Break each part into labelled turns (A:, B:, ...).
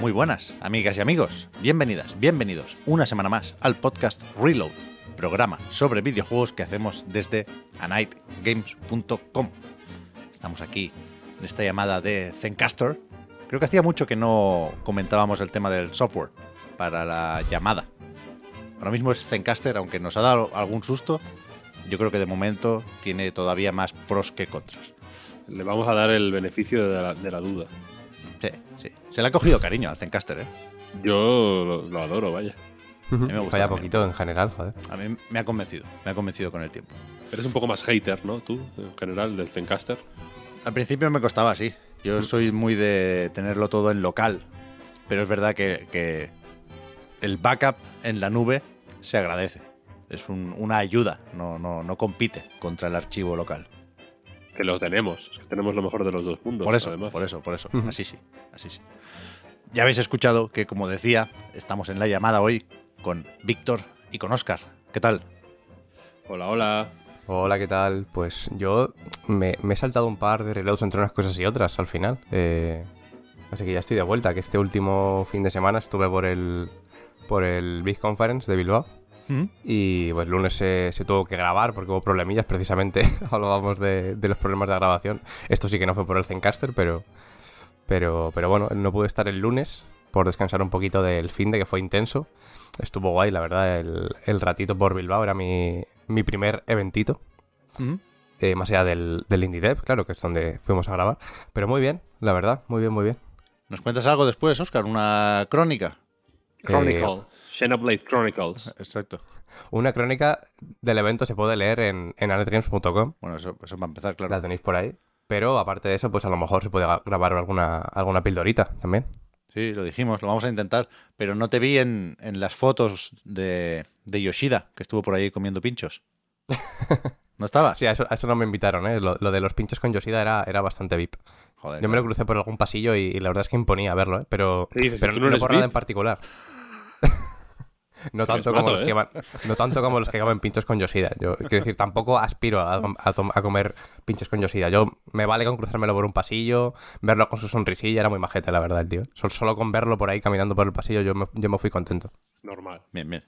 A: Muy buenas, amigas y amigos. Bienvenidas, bienvenidos una semana más al podcast Reload, programa sobre videojuegos que hacemos desde anightgames.com. Estamos aquí en esta llamada de Zencaster. Creo que hacía mucho que no comentábamos el tema del software para la llamada. Ahora mismo es Zencaster, aunque nos ha dado algún susto. Yo creo que de momento tiene todavía más pros que contras.
B: Le vamos a dar el beneficio de la, de la duda.
A: Sí, sí. Se le ha cogido cariño a Zencaster, ¿eh?
B: Yo lo, lo adoro, vaya.
A: A mí me gusta
C: Falla
A: también.
C: poquito en general, joder.
A: A mí me ha convencido, me ha convencido con el tiempo.
B: Eres un poco más hater, ¿no? Tú, en general, del Zencaster.
A: Al principio me costaba así. Yo soy muy de tenerlo todo en local. Pero es verdad que, que el backup en la nube se agradece. Es un- una ayuda, no, no, no compite contra el archivo local.
B: Que lo tenemos. que tenemos lo mejor de los dos mundos.
A: Por eso,
B: además.
A: por eso, por eso. Así sí, así sí. Ya habéis escuchado que, como decía, estamos en la llamada hoy con Víctor y con Oscar. ¿Qué tal?
B: Hola, hola.
C: Hola, ¿qué tal? Pues yo me, me he saltado un par de reloads entre unas cosas y otras al final. Eh, así que ya estoy de vuelta, que este último fin de semana estuve por el, por el Big Conference de Bilbao.
A: ¿Mm?
C: Y pues el lunes se, se tuvo que grabar porque hubo problemillas, precisamente hablábamos de, de los problemas de grabación. Esto sí que no fue por el Zencaster, pero, pero, pero bueno, no pude estar el lunes por descansar un poquito del fin de que fue intenso. Estuvo guay, la verdad, el, el ratito por Bilbao era mi, mi primer eventito.
A: ¿Mm?
C: eh, más allá del, del Indie Dev, claro, que es donde fuimos a grabar. Pero muy bien, la verdad, muy bien, muy bien.
A: ¿Nos cuentas algo después, Oscar? ¿Una crónica?
B: Chronicle. Xenoblade Chronicles.
A: Exacto.
C: Una crónica del evento se puede leer en, en anetgames.com,
A: Bueno, eso, eso va a empezar, claro.
C: la tenéis por ahí. Pero aparte de eso, pues a lo mejor se puede gra- grabar alguna, alguna pildorita también.
A: Sí, lo dijimos, lo vamos a intentar. Pero no te vi en, en las fotos de, de Yoshida, que estuvo por ahí comiendo pinchos. ¿No estabas?
C: Sí, a eso, a eso no me invitaron, ¿eh? Lo, lo de los pinchos con Yoshida era, era bastante VIP.
A: Joder,
C: Yo me lo crucé por algún pasillo y, y la verdad es que imponía verlo, ¿eh? Pero,
B: ¿Qué dices?
C: pero
B: ¿Tú
C: no,
B: no
C: por nada
B: VIP?
C: en particular. no, tanto como los que
B: ¿eh?
C: van- no tanto como los que comen pinchos con Yoshida. Yo quiero decir, tampoco aspiro a, a a comer pinchos con Yoshida. Yo me vale con cruzármelo por un pasillo, verlo con su sonrisilla, era muy majete, la verdad, el tío. Solo, solo con verlo por ahí caminando por el pasillo yo me, yo me fui contento.
B: Normal.
A: Bien, bien.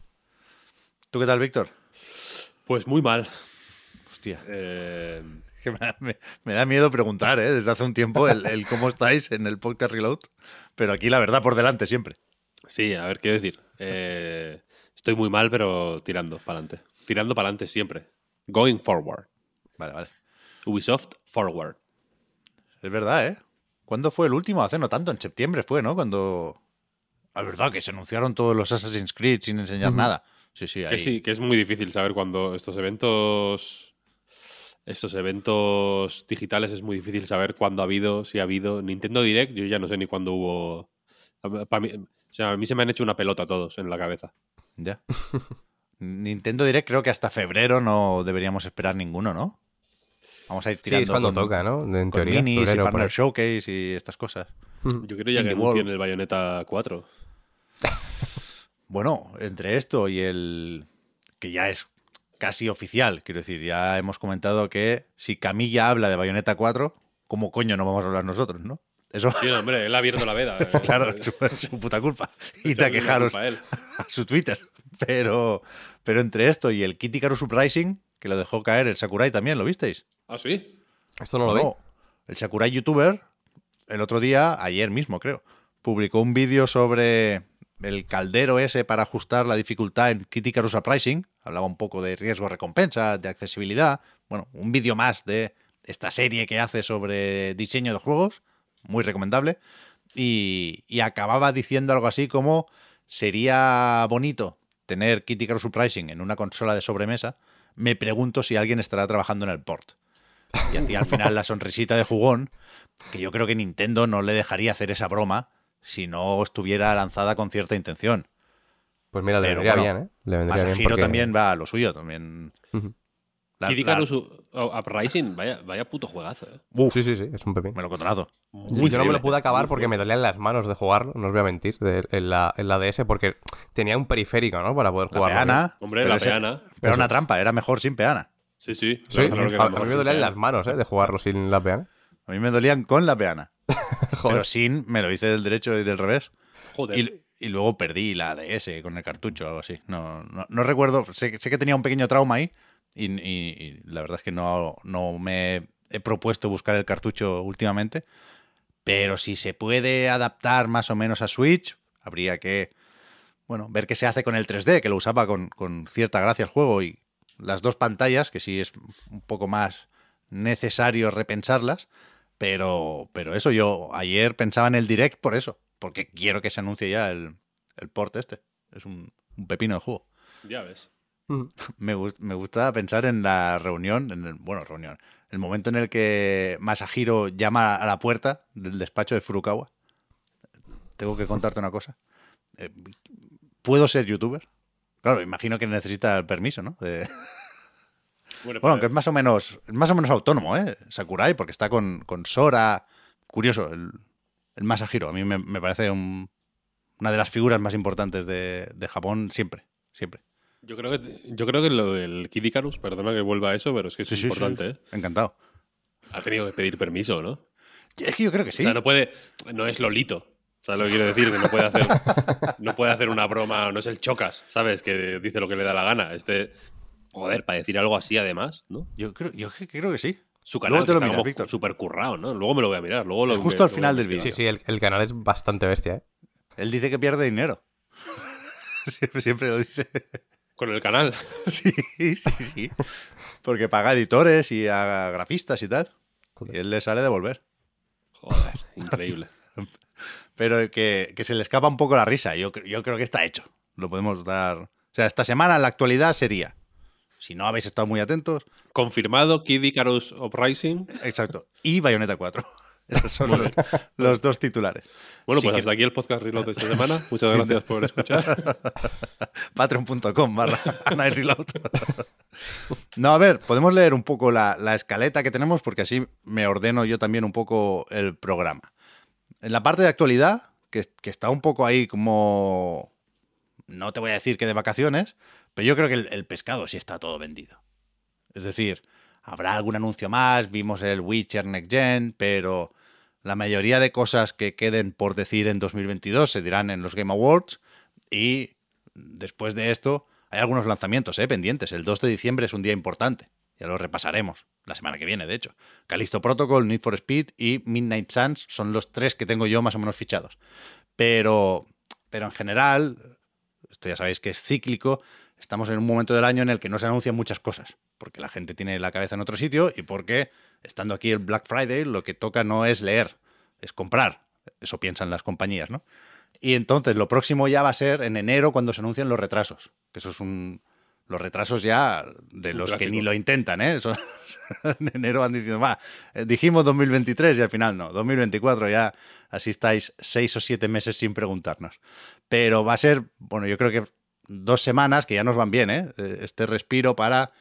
A: ¿Tú qué tal, Víctor?
B: Pues muy mal.
A: Hostia,
B: Eh,
A: que me, da- me- me da miedo preguntar, ¿eh? Desde hace un tiempo el, el cómo estáis en el podcast Reload. Pero aquí la verdad por delante siempre.
B: sí, a ver qué decir. Eh, estoy muy mal, pero tirando para adelante. Tirando para adelante siempre. Going forward.
A: Vale, vale.
B: Ubisoft forward.
A: Es verdad, ¿eh? ¿Cuándo fue el último? Hace no tanto, en septiembre fue, ¿no? Cuando... Es verdad que se anunciaron todos los Assassin's Creed sin enseñar nada. Sí, sí, ahí.
B: Que sí, que es muy difícil saber cuándo estos eventos. Estos eventos digitales es muy difícil saber cuándo ha habido, si ha habido. Nintendo Direct, yo ya no sé ni cuándo hubo. a- pa' mí- o sea, a mí se me han hecho una pelota todos en la cabeza.
A: Ya. Nintendo Direct creo que hasta febrero no deberíamos esperar ninguno, ¿no? Vamos a ir
C: Sí,
A: tirando
C: es cuando
A: con,
C: toca, ¿no? En
A: con
C: teoría.
A: minis y
C: febrero, por
A: Partner. Showcase y estas cosas.
B: Yo creo ya que
A: Indie
B: anuncien
A: World.
B: el Bayonetta 4.
A: Bueno, entre esto y el que ya es casi oficial, quiero decir, ya hemos comentado que si Camilla habla de Bayonetta 4, ¿cómo coño no vamos a hablar nosotros, no? Eso,
B: Sí, no, hombre, él ha abierto la veda. eh.
A: claro, es su, puta culpa. Y te quejaros
B: a él.
A: a su Twitter. Pero, pero entre esto y el Kitty Karu Uprising, que lo dejó caer el Sakurai también, ¿lo visteis?
B: ¿Ah, sí?
C: Esto no lo ve.
A: No, el Sakurai youtuber, el otro día, ayer mismo creo, publicó un vídeo sobre el caldero ese para ajustar la dificultad en Kitty Icarus Uprising. Hablaba un poco de riesgo-recompensa, de accesibilidad. Bueno, un vídeo más de esta serie que hace sobre diseño de juegos, muy recomendable. Y, y acababa diciendo algo así como sería bonito tener Kitty Icarus Uprising en una consola de sobremesa, me pregunto si alguien estará trabajando en el port. Y hacía al final la sonrisita de jugón, que yo creo que Nintendo no le dejaría hacer esa broma si no estuviera lanzada con cierta intención.
C: Pues mira, le
A: Pero
C: vendría
A: bueno,
C: bien, ¿eh? Le vendría bien porque-
A: también va a lo suyo, también. La-
B: Kid Icarus Uprising, vaya, vaya puto juegazo. ¿eh?
A: Uf,
C: Sí, sí, sí, es un pepín.
A: melocotonazo. Muy
C: yo no me lo pude acabar porque me dolían las manos de jugarlo, no os voy a mentir, de- en, la, en la DS, porque tenía un periférico, ¿no? Para poder
A: La
C: jugarlo.
A: peana.
B: Hombre,
A: pero
B: la
A: ese-
B: peana.
A: Pero era una trampa, era mejor sin peana.
B: Sí, sí.
C: Sí,
B: claro, claro que
C: a, mí me dolían las manos, ¿eh? De jugarlo sin la peana.
A: A mí me dolían con la peana.
C: Joder.
A: Pero sin, me lo hice del derecho y del revés.
B: Joder.
A: Y, y luego perdí la DS con el cartucho o algo así. No, no, no recuerdo. Sé, sé que tenía un pequeño trauma ahí. Y, y- y la verdad es que no, no me he propuesto buscar el cartucho últimamente. Pero si se puede adaptar más o menos a Switch, habría que bueno, ver qué se hace con el 3D, que lo usaba con, con cierta gracia el juego. Y las dos pantallas, que sí es un poco más necesario repensarlas. Pero, pero eso, yo ayer pensaba en el direct por eso, porque quiero que se anuncie ya el, el port este. Es un, un pepino de juego.
B: Ya ves.
A: Me, gus- me gusta pensar en la reunión, en el, bueno, reunión, el momento en el que Masahiro llama a la puerta del despacho de Furukawa. Tengo que contarte una cosa. Eh, ¿Puedo ser youtuber? Claro, imagino que necesita el permiso, ¿no? De-
B: Bueno,
A: bueno,
B: pues,
A: que es más o menos, más o menos autónomo, ¿eh? Sakurai, porque está con, con Sora. Curioso, el, el Masahiro. A mí me, me parece un- una de las figuras más importantes de, de Japón siempre, siempre.
B: Yo, creo que, yo creo que lo del Kid Icarus, perdona que vuelva a eso, pero es que es importante. ¿eh?
A: Encantado.
B: Ha tenido que pedir permiso, ¿no?
A: Es que yo creo que sí.
B: O sea, no puede. No es Lolito. ¿Sabes lo que quiero decir? Que no puede hacer. No puede hacer una broma, no es el Chocas, ¿sabes? Que dice lo que le da la gana. Este. Joder, para decir algo así, además, ¿no?
A: Yo creo, yo que- creo que sí.
B: Su canal
A: Luego te lo
B: que está
A: miras,
B: como
A: Víctor.
B: súper currado, ¿no? Luego me lo voy a mirar. Luego lo,
A: Es justo
B: me-
A: al final del
B: investigar.
C: Sí, sí, el, el canal es bastante bestia, ¿eh?
A: Él dice que pierde dinero. siempre, siempre lo dice.
B: Con el canal.
A: sí, sí, sí. Porque paga editores y a grafistas y tal.
C: Joder.
A: Y él le sale de volver.
B: Joder, increíble.
A: Pero que, que se le escapa un poco la risa. Yo, yo creo que está hecho. Lo podemos dar. O sea, esta semana en la actualidad sería. Si no habéis estado muy atentos.
B: Confirmado, Kid Icarus Uprising.
A: Exacto. Y Bayonetta 4. Esos son los, los dos titulares.
B: Bueno, pues
A: que-
B: hasta aquí el podcast Reload de esta semana. Muchas gracias por escuchar.
A: Patreon.com barra Reload. No, a ver, podemos leer un poco la, la escaleta que tenemos porque así me ordeno yo también un poco el programa. En la parte de actualidad, que, que está un poco ahí como... No te voy a decir que de vacaciones, pero yo creo que el, el pescado sí está todo vendido. Es decir, habrá algún anuncio más, vimos el Witcher Next Gen, pero la mayoría de cosas que queden por decir en 2022 se dirán en los Game Awards y después de esto hay algunos lanzamientos ¿eh? pendientes. El 2 de diciembre es un día importante. Ya lo repasaremos la semana que viene, de hecho. Callisto Protocol, Need for Speed y Midnight Suns son los tres que tengo yo más o menos fichados. Pero, pero en general, esto ya sabéis que es cíclico, estamos en un momento del año en el que no se anuncian muchas cosas, porque la gente tiene la cabeza en otro sitio y porque, estando aquí el Black Friday, lo que toca no es leer, es comprar. Eso piensan las compañías, ¿no? Y entonces lo próximo ya va a ser en enero cuando se anuncian los retrasos, que eso es un... Los retrasos ya de
B: Un
A: los que ni lo intentan, ¿eh? En enero van diciendo, va, eh, dijimos 2023 y al final no, 2024 ya así estáis seis o siete meses sin preguntarnos. Pero va a ser, bueno, yo creo que dos semanas que ya nos van bien, ¿eh? Eh, Este respiro para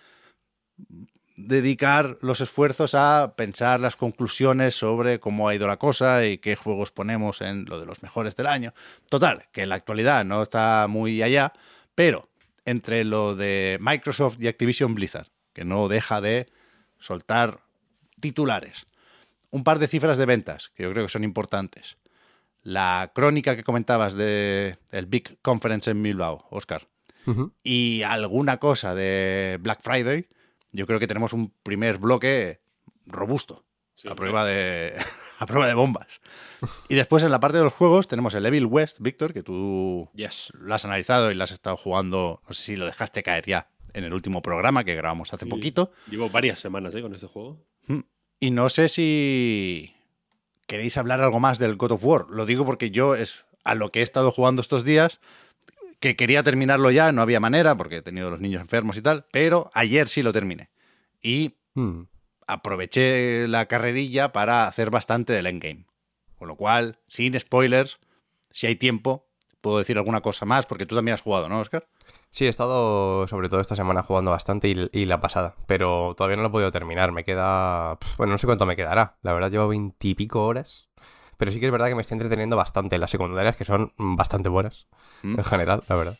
A: dedicar los esfuerzos a pensar las conclusiones sobre cómo ha ido la cosa y qué juegos ponemos en lo de los mejores del año. Total, que en la actualidad no está muy allá, pero entre lo de Microsoft y Activision Blizzard, que no deja de soltar titulares, un par de cifras de ventas que yo creo que son importantes. La crónica que comentabas de el Big Conference en Bilbao, Oscar, y alguna cosa de Black Friday, yo creo que tenemos un primer bloque robusto,
B: Sí,
A: a, prueba de, a prueba de bombas. Y después en la parte de los juegos tenemos el Evil West, Víctor, que tú
B: Yes.
A: lo has analizado y lo has estado jugando, no sé si lo dejaste caer ya en el último programa que grabamos hace
B: Sí.
A: poquito.
B: Llevo varias semanas ¿eh? con este juego.
A: Y no sé si queréis hablar algo más del God of War. Lo digo porque yo es a lo que he estado jugando estos días. que quería terminarlo ya, no había manera porque he tenido los niños enfermos y tal, pero ayer sí lo terminé. Y
C: Hmm.
A: aproveché la carrerilla para hacer bastante del endgame. Con lo cual, sin spoilers, si hay tiempo, puedo decir alguna cosa más, porque tú también has jugado, ¿no, Oscar?
C: Sí, he estado sobre todo esta semana jugando bastante y, y la pasada, pero todavía no lo he podido terminar. Me queda... Bueno, no sé cuánto me quedará. La verdad llevo veintipico horas. Pero sí que es verdad que me estoy entreteniendo bastante. Las secundarias que son bastante buenas,
A: Mm.
C: en general, la verdad.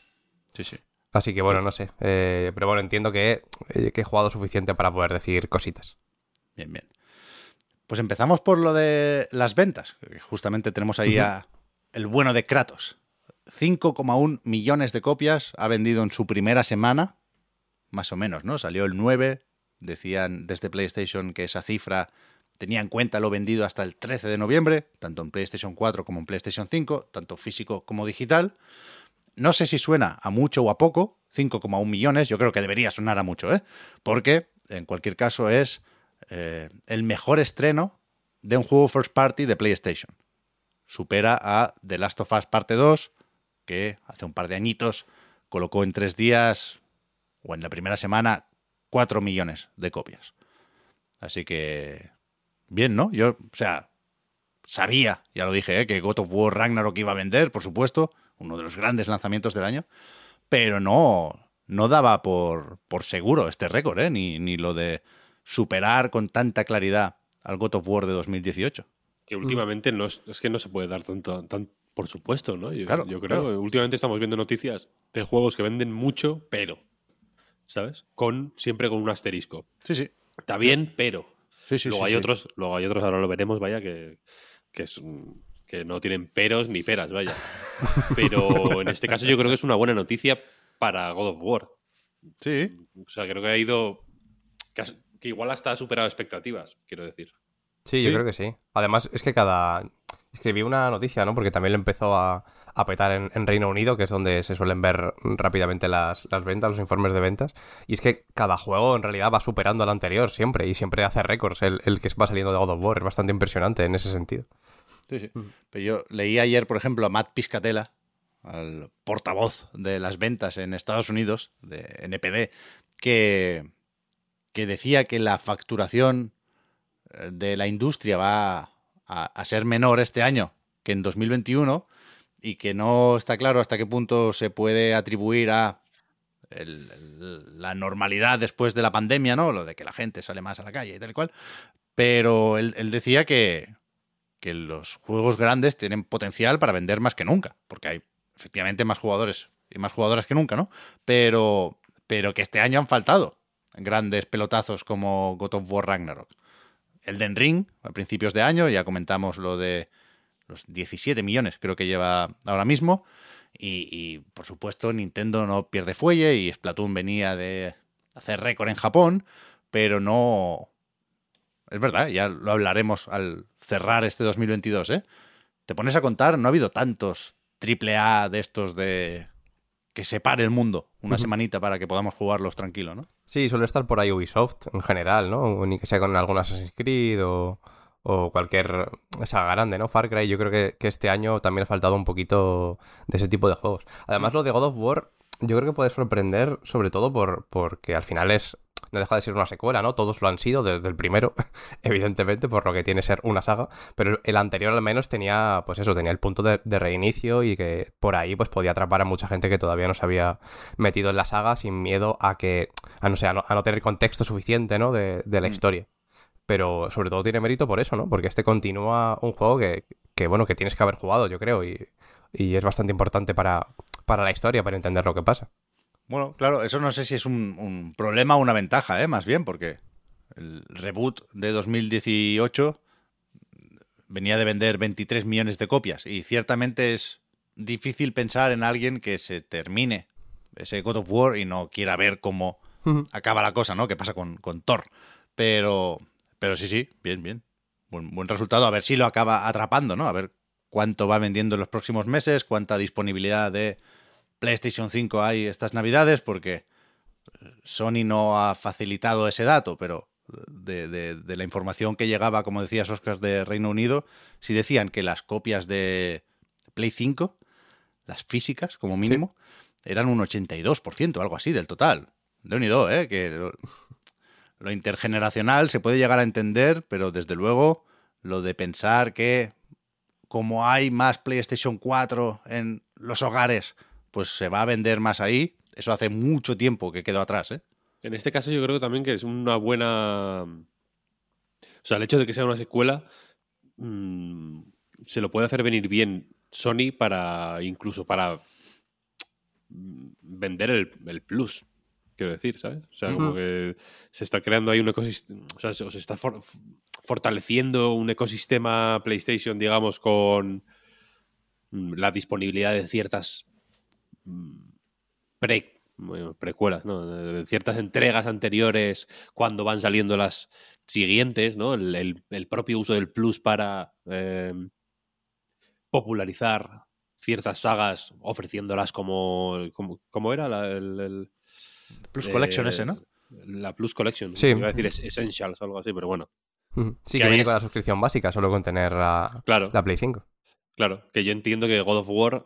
A: Sí, sí.
C: Así que bueno, no sé. Eh, pero bueno, entiendo que, eh, que he jugado suficiente para poder decir cositas.
A: Bien, bien. Pues empezamos por lo de las ventas. Justamente tenemos ahí a el bueno de Kratos. 5,1 millones de copias ha vendido en su primera semana, más o menos, ¿no? Salió el 9, decían desde PlayStation que esa cifra tenía en cuenta lo vendido hasta el 13 de noviembre, tanto en PlayStation 4 como en PlayStation 5, tanto físico como digital. No sé si suena a mucho o a poco, 5,1 millones, yo creo que debería sonar a mucho, ¿eh? Porque, en cualquier caso, es eh, el mejor estreno de un juego first party de PlayStation. Supera a The Last of Us Parte 2, que hace un par de añitos colocó en tres días, o en la primera semana, 4 millones de copias. Así que, bien, ¿no? Yo, o sea, sabía, ya lo dije, ¿eh? que God of War Ragnarok iba a vender, por supuesto, uno de los grandes lanzamientos del año, pero no, no daba por, por seguro este récord, ¿eh? ni, ni lo de superar con tanta claridad al God of War de 2018.
B: Que últimamente no es, que no se puede dar tanto, tan por supuesto, ¿no? Yo,
A: Claro,
B: yo creo
A: claro.
B: que últimamente estamos viendo noticias de juegos que venden mucho, pero, ¿sabes? Con siempre con un asterisco.
A: Sí, sí.
B: Está bien, pero.
A: Sí, sí,
B: luego
A: sí,
B: hay
A: sí.
B: otros, luego hay otros, ahora lo veremos, vaya, que, que es un- que no tienen peros ni peras, vaya. Pero en este caso yo creo que es una buena noticia para God of War.
A: Sí,
B: O sea, creo que ha ido. Que, has- que igual hasta ha superado expectativas, quiero decir.
C: Sí,
A: Sí.
C: yo creo que sí. Además, es que cada... Escribí una noticia, ¿no? Porque también lo empezó a, a petar en, en Reino Unido, que es donde se suelen ver rápidamente las, las ventas, los informes de ventas. Y es que cada juego en realidad va superando al anterior siempre, y siempre hace récords el, el que va saliendo de God of War. Es bastante impresionante en ese sentido.
A: Sí, sí. Pero yo leí ayer, por ejemplo, a Matt Piscatella, al portavoz de las ventas en Estados Unidos, de NPD, que, que decía que la facturación eh, de la industria va a, ser menor este año que en 2021 y que no está claro hasta qué punto se puede atribuir a el- la normalidad después de la pandemia, ¿no? Lo de que la gente sale más a la calle y tal y cual. Pero él, él decía que, que los juegos grandes tienen potencial para vender más que nunca, porque hay efectivamente más jugadores y más jugadoras que nunca, ¿no? Pero, pero que este año han faltado grandes pelotazos como God of War Ragnarok. Elden Ring, a principios de año, ya comentamos lo de los 17 millones, creo que lleva ahora mismo. Y, por supuesto, Nintendo no pierde fuelle y Splatoon venía de hacer récord en Japón, pero no. Es verdad, ya lo hablaremos al cerrar este 2022, ¿eh? Te pones a contar, no ha habido tantos triple A de estos de que separe el mundo una semanita para que podamos jugarlos tranquilo, ¿no?
C: Sí, suele estar por ahí Ubisoft en general, ¿no? O Ni que sea con algún Assassin's Creed o, o cualquier saga grande, ¿no? Far Cry, yo creo que, que este año también ha faltado un poquito de ese tipo de juegos. Además, lo de God of War, yo creo que puede sorprender, sobre todo por, porque al final es. No deja de ser una secuela, ¿no? Todos lo han sido desde el primero, evidentemente, por lo que tiene ser una saga. Pero el anterior al menos tenía, pues eso, tenía el punto de, de reinicio y que por ahí pues podía atrapar a mucha gente que todavía no se había metido en la saga sin miedo a que, a no, sé, a no, a no tener contexto suficiente, ¿no? De, de la
A: Mm.
C: historia. Pero sobre todo tiene mérito por eso, ¿no? Porque este continúa un juego que, que bueno, que tienes que haber jugado, yo creo, y, y es bastante importante para, para la historia, para entender lo que pasa.
A: Bueno, claro, eso no sé si es un, un problema o una ventaja, ¿eh? Más bien, porque el reboot de 2018 venía de vender 23 millones de copias y ciertamente es difícil pensar en alguien que se termine ese God of War y no quiera ver cómo acaba la cosa, ¿no? ¿Qué pasa con, con Thor? Pero, pero sí, sí, bien, bien. Buen, buen resultado. A ver si lo acaba atrapando, ¿no? A ver cuánto va vendiendo en los próximos meses, cuánta disponibilidad de PlayStation 5 hay estas navidades, porque Sony no ha facilitado ese dato, pero de, de- de la información que llegaba, como decías, Oscar, de Reino Unido, sí decían que las copias de Play 5, las físicas como mínimo, eran un 82%, algo así, del total. De unido, ¿eh? Que lo, lo intergeneracional se puede llegar a entender, pero desde luego lo de pensar que como hay más PlayStation 4 en los hogares, pues se va a vender más ahí, eso hace mucho tiempo que quedó atrás, ¿eh?
B: En este caso yo creo también que es una buena... O sea, el hecho de que sea una secuela mm, se lo puede hacer venir bien Sony para incluso para mm, vender el, el plus, quiero decir, ¿sabes? O sea, como que se está creando ahí un ecosistema, o sea, se, o se está for- fortaleciendo un ecosistema PlayStation, digamos, con mm, la disponibilidad de ciertas pre, bueno, precuelas, ¿no? Ciertas entregas anteriores cuando van saliendo las siguientes, ¿no? El, el- el propio uso del plus para eh, popularizar ciertas sagas ofreciéndolas como, como, ¿cómo era la, el, el-
A: Plus
B: eh,
A: Collection ese, ¿no?
B: La Plus Collection.
C: Sí.
B: Iba a decir es- Essentials o algo así, pero bueno.
C: Sí,
B: Que
C: viene
B: es-
C: con la suscripción básica, solo con tener la,
B: Claro,
C: la Play 5.
B: claro. Que yo entiendo que God of War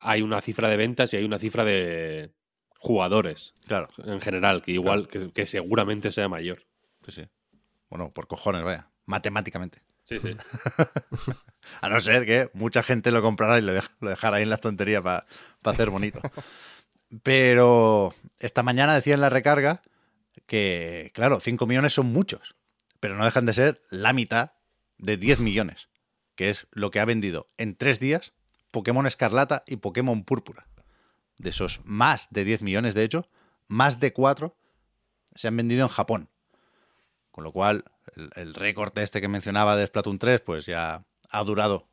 B: hay una cifra de ventas y hay una cifra de jugadores
A: Claro,
B: en general, que igual, que, que seguramente sea mayor.
A: sí, sí. Bueno, por cojones, vaya. Matemáticamente.
B: Sí, sí.
A: A no ser que mucha gente lo comprara y lo, dej- lo dejara ahí en la tontería para hacer bonito. Pero esta mañana decía en la recarga que, claro, 5 millones son muchos, pero no dejan de ser la mitad de 10 millones, que es lo que ha vendido en tres días Pokémon Escarlata y Pokémon Púrpura. De esos más de 10 millones, de hecho, más de 4 se han vendido en Japón. Con lo cual, el, récord este que mencionaba de Splatoon 3, pues ya ha durado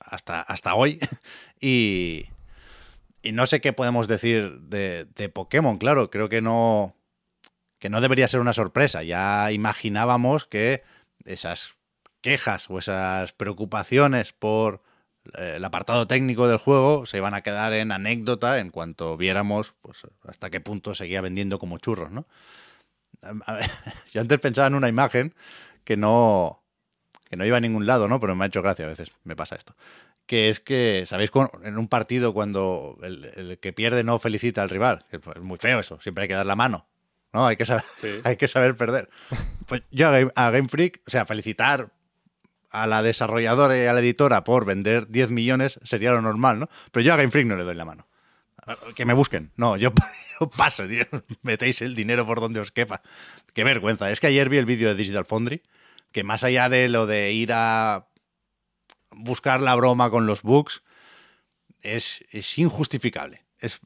A: hasta, hasta hoy. Y, no sé qué podemos decir de, de Pokémon, claro, creo que no, que no debería ser una sorpresa. Ya imaginábamos que esas quejas o esas preocupaciones por el apartado técnico del juego se iban a quedar en anécdota en cuanto viéramos pues, hasta qué punto seguía vendiendo como churros, ¿no? Ver, Yo antes pensaba en una imagen que no, que no iba a ningún lado, ¿no? Pero me ha hecho gracia a veces, me pasa esto. Que es que, ¿sabéis? En un partido cuando el, el que pierde no felicita al rival. Es muy feo eso, siempre hay que dar la mano. ¿No? Hay que saber,
B: Sí.
A: hay que saber perder. Pues yo a Game, a Game Freak, o sea, felicitar a la desarrolladora y a la editora por vender 10 millones sería lo normal, ¿no? Pero yo a Game Freak no le doy la mano. Que me busquen. No, yo, yo paso, tío. Metéis el dinero por donde os quepa. Qué vergüenza. Es que ayer vi el vídeo de Digital Foundry, que más allá de lo de ir a buscar la broma con los bugs, es, injustificable. Es,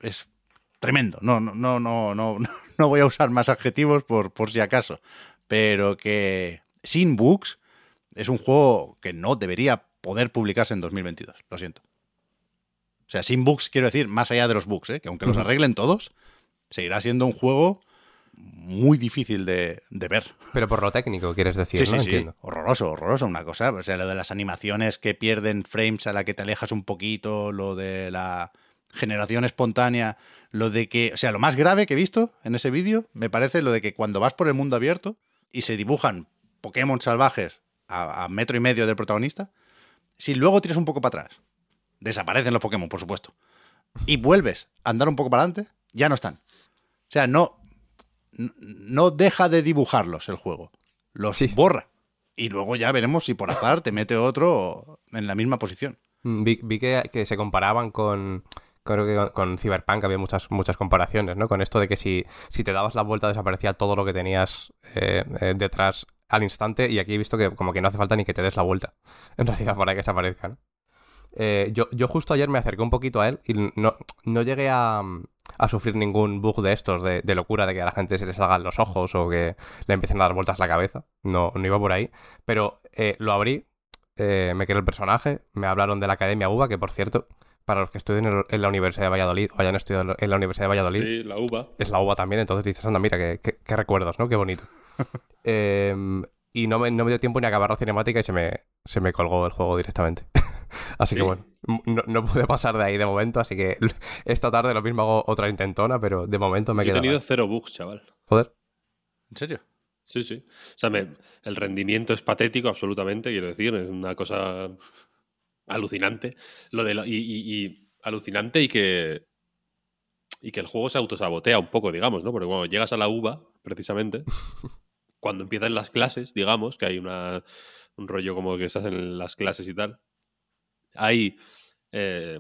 A: tremendo. No, no, no, no, no, no voy a usar más adjetivos por, por si acaso. Pero que sin bugs es un juego que no debería poder publicarse en 2022. Lo siento. O sea, sin bugs quiero decir, más allá de los bugs, ¿eh? que aunque los arreglen todos, seguirá siendo un juego muy difícil de, de ver.
C: Pero por lo técnico, quieres decir,
A: Sí,
C: ¿no?
A: sí, sí. Horroroso, horroroso una cosa. O sea, lo de las animaciones que pierden frames a la que te alejas un poquito, lo de la generación espontánea, lo de que, o sea, lo más grave que he visto en ese vídeo, me parece lo de que cuando vas por el mundo abierto y se dibujan Pokémon salvajes a, a metro y medio del protagonista, si luego tiras un poco para atrás, desaparecen los Pokémon, por supuesto, y vuelves a andar un poco para adelante, ya no están. O sea, no, no deja de dibujarlos el juego, los
C: Sí.
A: borra. Y luego ya veremos si por azar te mete otro en la misma posición.
C: Mm, Vi, vi que, que se comparaban con. Creo que con, con Cyberpunk había muchas, muchas comparaciones, ¿no? Con esto de que si, si te dabas la vuelta desaparecía todo lo que tenías eh, eh, detrás al instante. Y aquí he visto que como que no hace falta ni que te des la vuelta, en realidad, para que desaparezca, ¿no? Eh, yo, yo justo ayer me acerqué un poquito a él y no, no llegué a, a sufrir ningún bug de estos, de, de locura, de que a la gente se les salgan los ojos o que le empiecen a dar vueltas la cabeza. No, no iba por ahí. Pero eh, lo abrí, eh, me creé el personaje, me hablaron de la Academia UBA, que por cierto, para los que estudien en, la Universidad de Valladolid o hayan estudiado en la Universidad de Valladolid,
B: Sí, la uva.
C: es la uva también, entonces dices, anda, mira, qué, qué- qué recuerdos, ¿no? Qué bonito. Em, y no me, no me dio tiempo ni a acabar la cinemática y se me, se me colgó el juego directamente. así que bueno, no, no pude pasar de ahí de momento, así que esta tarde lo mismo hago otra intentona, pero de momento me
B: Yo he
C: quedo.
B: tenido cero bugs, chaval.
C: Joder.
A: ¿En serio?
B: Sí, sí. O sea, me- el rendimiento es patético, absolutamente, quiero decir. Es una cosa alucinante. Lo de lo- y, y- y alucinante y que. y que el juego se autosabotea un poco, digamos, ¿no? Porque cuando llegas a la uva, precisamente, cuando empiezan las clases, digamos, que hay una, un rollo como que estás en las clases y tal, hay... eh,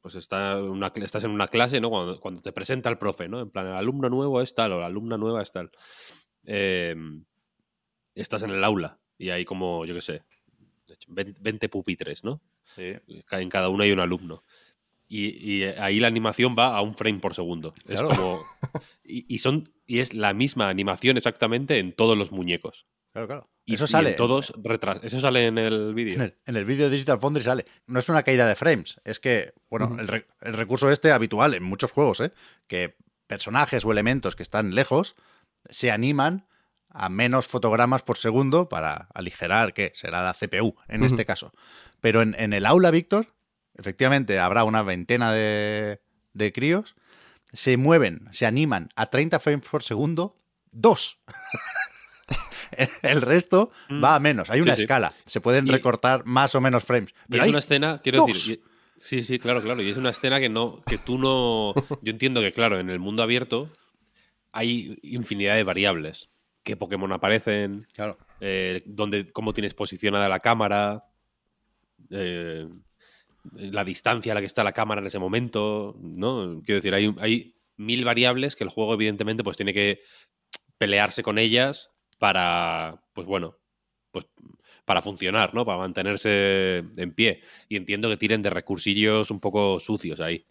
B: pues está una, estás en una clase, ¿no? Cuando, cuando te presenta el profe, ¿no? En plan, el alumno nuevo es tal o la alumna nueva es tal. Eh, estás en el aula y hay como, yo qué sé, 20 20 pupitres, ¿no?
A: Sí.
B: En cada uno hay un alumno. Y, y ahí la animación va a un frame por segundo.
A: Claro.
B: Es como. Y, y son, y es la misma animación exactamente en todos los muñecos.
A: Claro, claro.
B: Y,
A: Eso
B: y
A: sale.
B: en todos retras. Eso sale en el
A: En
B: vídeo.
A: el, en el vídeo de Digital Foundry sale. No es una caída de frames, es que, bueno, el, re- el recurso este habitual en muchos juegos, ¿eh? que personajes o elementos que están lejos se animan a menos fotogramas por segundo para aligerar, que será la CPU en este caso. Pero en, en el aula, Víctor, efectivamente habrá una veintena de, de críos, se mueven, se animan a 30 frames por segundo, dos. el resto va a menos. Hay
B: Mm. Sí,
A: una
B: sí.
A: escala. Se pueden
B: Y-
A: recortar más o menos frames.
B: Y
A: Pero
B: es
A: hay
B: una escena, quiero
A: dos.
B: decir. y- sí, sí, claro, claro. Y es una escena que no. que tú no. Yo entiendo que, claro, en el mundo abierto hay infinidad de variables. ¿Qué Pokémon aparecen?
A: Claro.
B: eh, dónde, cómo tienes posicionada la cámara, eh, la distancia a la que está la cámara en ese momento, ¿no? Quiero decir, hay, hay mil variables que el juego evidentemente pues tiene que pelearse con ellas para, pues bueno, pues para funcionar, ¿no? Para mantenerse en pie. Y entiendo que tiren de recursillos un poco sucios ahí.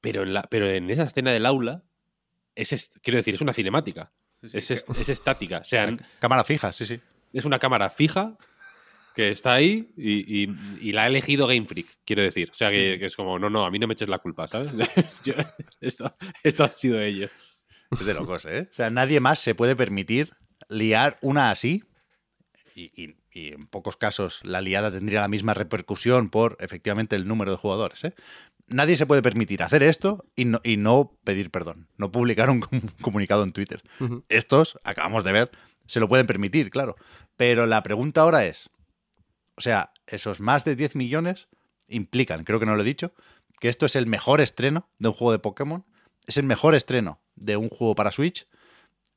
B: Pero en, la, pero en esa escena del aula, es, quiero decir, es una cinemática. Es, est- es estática. O sea,
A: Cámara fija, sí, sí.
B: es una cámara fija que está ahí y, y- y la ha elegido Game Freak, quiero decir. O sea, que, que es como, no, no, a mí no me eches la culpa, ¿sabes? Yo- esto, esto ha sido ello.
A: Es de locos, ¿eh? O sea, nadie más se puede permitir liar una así. Y, y- y en pocos casos la liada tendría la misma repercusión por efectivamente el número de jugadores, ¿eh? Nadie se puede permitir hacer esto y no, y no pedir perdón, no publicar un com- comunicado en Twitter. Estos, acabamos de ver, se lo pueden permitir, claro. Pero la pregunta ahora es, o sea, esos más de 10 millones implican, creo que no lo he dicho, que esto es el mejor estreno de un juego de Pokémon, es el mejor estreno de un juego para Switch,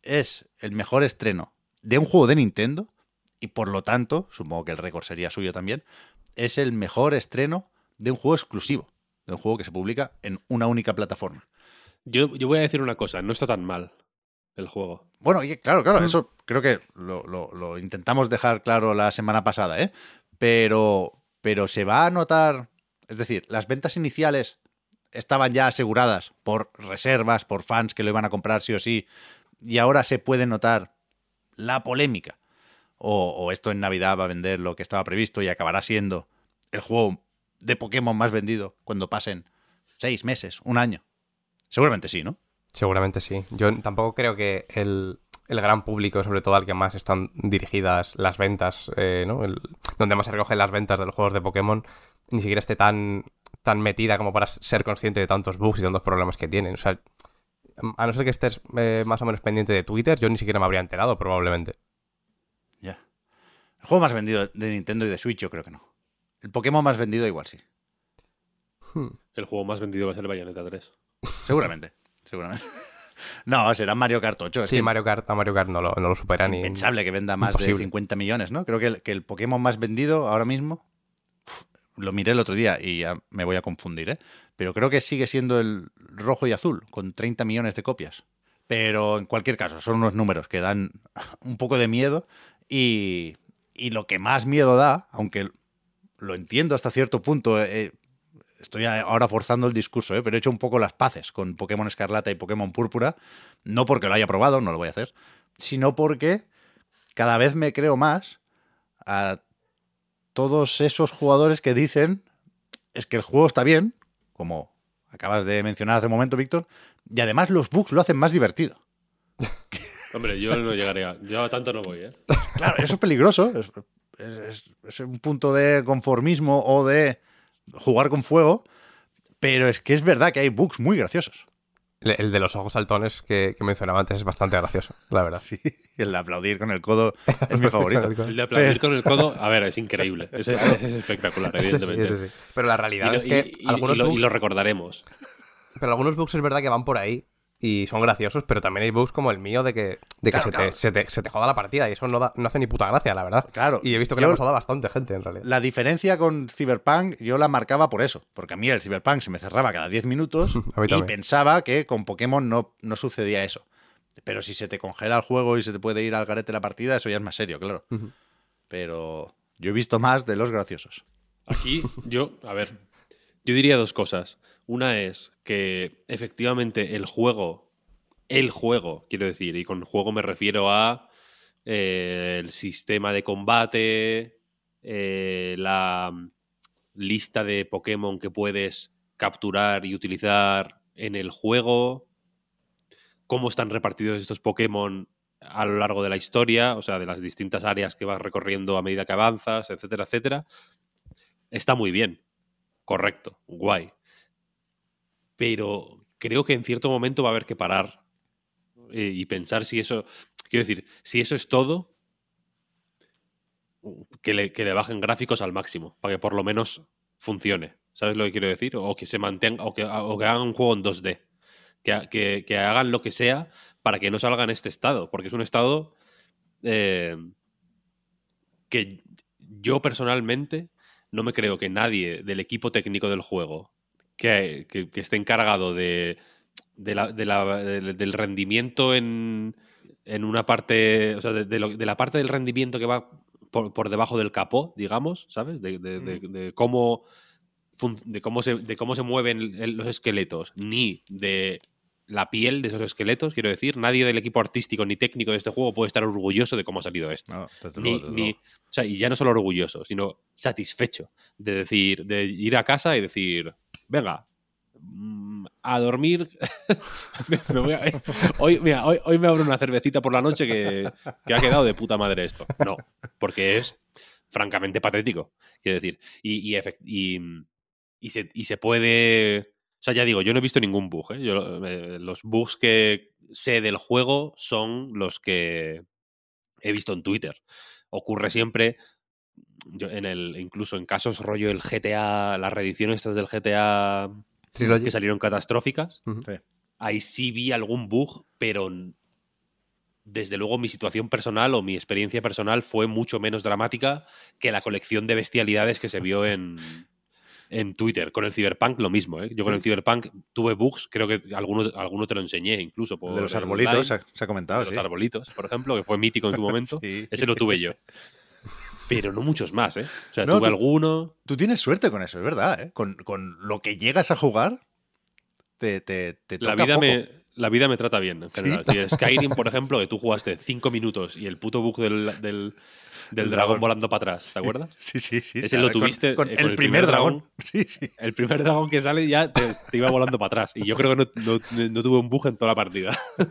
A: es el mejor estreno de un juego de Nintendo y por lo tanto, supongo que el récord sería suyo también, es el mejor estreno de un juego exclusivo, de un juego que se publica en una única plataforma.
B: Yo, yo voy a decir una cosa, no está tan mal el juego.
A: Bueno, y claro, claro, eso creo que lo, lo- lo intentamos dejar claro la semana pasada, ¿eh? Pero, pero se va a notar, es decir, las ventas iniciales estaban ya aseguradas por reservas, por fans que lo iban a comprar sí o sí, y ahora se puede notar la polémica. O, o esto en Navidad va a vender lo que estaba previsto y acabará siendo el juego de Pokémon más vendido cuando pasen seis meses, un año. Seguramente sí, ¿no?
C: Seguramente sí. Yo tampoco creo que el, el gran público, sobre todo al que más están dirigidas las ventas, eh, ¿no? El- donde más se recogen las ventas de los juegos de Pokémon, ni siquiera esté tan, tan metida como para ser consciente de tantos bugs y tantos problemas que tienen. O sea, a no ser que estés eh, más o menos pendiente de Twitter, yo ni siquiera me habría enterado, probablemente.
A: Ya. El juego más vendido de Nintendo y de Switch, yo creo que no. El Pokémon más vendido, igual sí.
B: El juego más vendido va a ser el Bayonetta 3.
A: Seguramente. seguramente. No, será Mario Kart 8. Es
C: Sí,
A: que
C: Mario Kart, a Mario Kart no lo, no lo supera
A: es
C: ni.
A: impensable que venda más de
C: imposible.
A: 50 millones, ¿no? Creo que el, que el Pokémon más vendido ahora mismo, uf, lo miré el otro día y ya me voy a confundir, ¿eh? Pero creo que sigue siendo el rojo y azul, con 30 millones de copias. Pero en cualquier caso, son unos números que dan un poco de miedo y, y lo que más miedo da, aunque lo entiendo hasta cierto punto, eh, estoy a- ahora forzando el discurso, ¿eh? pero he hecho un poco las paces con Pokémon Escarlata y Pokémon Púrpura, no porque lo haya probado, no lo voy a hacer, sino porque cada vez me creo más a todos esos jugadores que dicen es que el juego está bien, como acabas de mencionar hace un momento, Víctor, y además los bugs lo hacen más divertido.
B: Hombre, yo no llegaré a... Yo a tanto no voy, ¿eh?
A: Claro, eso es peligroso. Es, es- es- es un punto de conformismo o de jugar con fuego. Pero es que es verdad que hay bugs muy graciosos.
C: El, el de los ojos saltones que, que mencionaba antes es bastante gracioso, la verdad.
A: Sí, el de aplaudir con el codo es mi favorito.
B: El de aplaudir con el codo, a ver, es increíble. Ese, ese es espectacular,
C: Ese sí,
B: evidentemente.
C: ese sí. Pero la
B: Y,
C: realidad
B: lo,
C: es que
B: y-
C: algunos
B: y lo- y lo recordaremos.
C: pero algunos bugs es verdad que van por ahí y son graciosos, pero también hay bugs como el mío de que, de que
A: Claro,
C: se,
A: claro.
C: Te, se, te, se te joda la partida y eso no, da- no hace ni puta gracia, la verdad.
A: Claro.
C: Y he visto que
A: Yo-
C: le ha pasado a bastante gente en realidad.
A: La diferencia con Cyberpunk yo la marcaba por eso, porque a mí el Cyberpunk se me cerraba cada 10 minutos y pensaba que con Pokémon no, no sucedía eso. Pero si se te congela el juego y se te puede ir al garete la partida, eso ya es más serio, claro. Pero yo he visto más de los graciosos.
B: Aquí yo, a ver, yo diría dos cosas. Una es que efectivamente el juego, el juego, quiero decir, y con juego me refiero a eh, el sistema de combate, eh, la mm, lista de Pokémon que puedes capturar y utilizar en el juego, cómo están repartidos estos Pokémon a lo largo de la historia, o sea, de las distintas áreas que vas recorriendo a medida que avanzas, etcétera, etcétera está muy bien. Correcto, guay. Pero creo que en cierto momento va a haber que parar eh, y pensar si eso. Quiero decir, si eso es todo, que le, bajen gráficos al máximo, para que por lo menos funcione. ¿Sabes lo que quiero decir? O que se mantenga, o que, hagan un juego en 2D. Que, ha- que- que hagan lo que sea para que no salga en este estado. Porque es un estado eh, que yo personalmente no me creo que nadie del equipo técnico del juego que, que- que esté encargado de, de la- de la- de- del rendimiento en, en una parte, o sea, lo- de la parte del rendimiento que va por, por debajo del capó, digamos, ¿sabes? De, de cómo de cómo se, de cómo se mueven los esqueletos, ni de la piel de esos esqueletos, quiero decir, nadie del equipo artístico ni técnico de este juego puede estar orgulloso de cómo ha salido esto.
A: No,
B: ni, ni- o sea, y ya no solo orgulloso, sino satisfecho de decir, de ir a casa y decir, venga, mm, a dormir. Hoy, hoy, hoy me abro una cervecita por la noche que, ha quedado de puta madre esto. No, porque es francamente patético, quiero decir. Y, y, y, y se, se puede. O sea, ya digo, yo no he visto ningún bug. ¿eh? Eh, los bugs que sé del juego son los que he visto en Twitter. Ocurre siempre, yo en el, incluso en casos rollo el GTA, las reediciones estas del GTA
C: Trilogy.
B: que salieron catastróficas.
A: Sí.
B: ahí sí vi algún bug, pero desde luego mi situación personal o mi experiencia personal fue mucho menos dramática que la colección de bestialidades que se vio en, en Twitter. Con el Cyberpunk lo mismo, ¿eh? Yo con el Cyberpunk tuve bugs, creo que alguno, alguno te lo enseñé incluso. Por
A: de los arbolitos
B: online,
A: se ha, se ha comentado,
B: de los arbolitos, por ejemplo, que fue mítico en su momento.
A: Sí.
B: Ese lo tuve yo. Pero no muchos más, ¿eh? O sea,
A: No,
B: tuve
A: tú-
B: alguno.
A: Tú tienes suerte con eso, es verdad, ¿eh? Con, con lo que llegas a jugar, te, te, te
B: La
A: toca
B: vida,
A: poco.
B: me, la vida me trata bien, en general. Si Skyrim, por ejemplo, que tú jugaste cinco minutos y el puto bug del, del, del
A: El
B: dragón,
A: dragón.
B: volando para atrás, ¿te acuerdas?
A: Sí, sí, sí.
B: Ese lo
A: Con-
B: tuviste,
A: Con,
B: eh,
A: el, primer,
B: primer
A: dragón.
B: dragón.
A: Sí, sí.
B: El primer dragón que sale ya te, te iba volando para atrás. Y yo creo que no, no- no tuve un bug en toda la partida.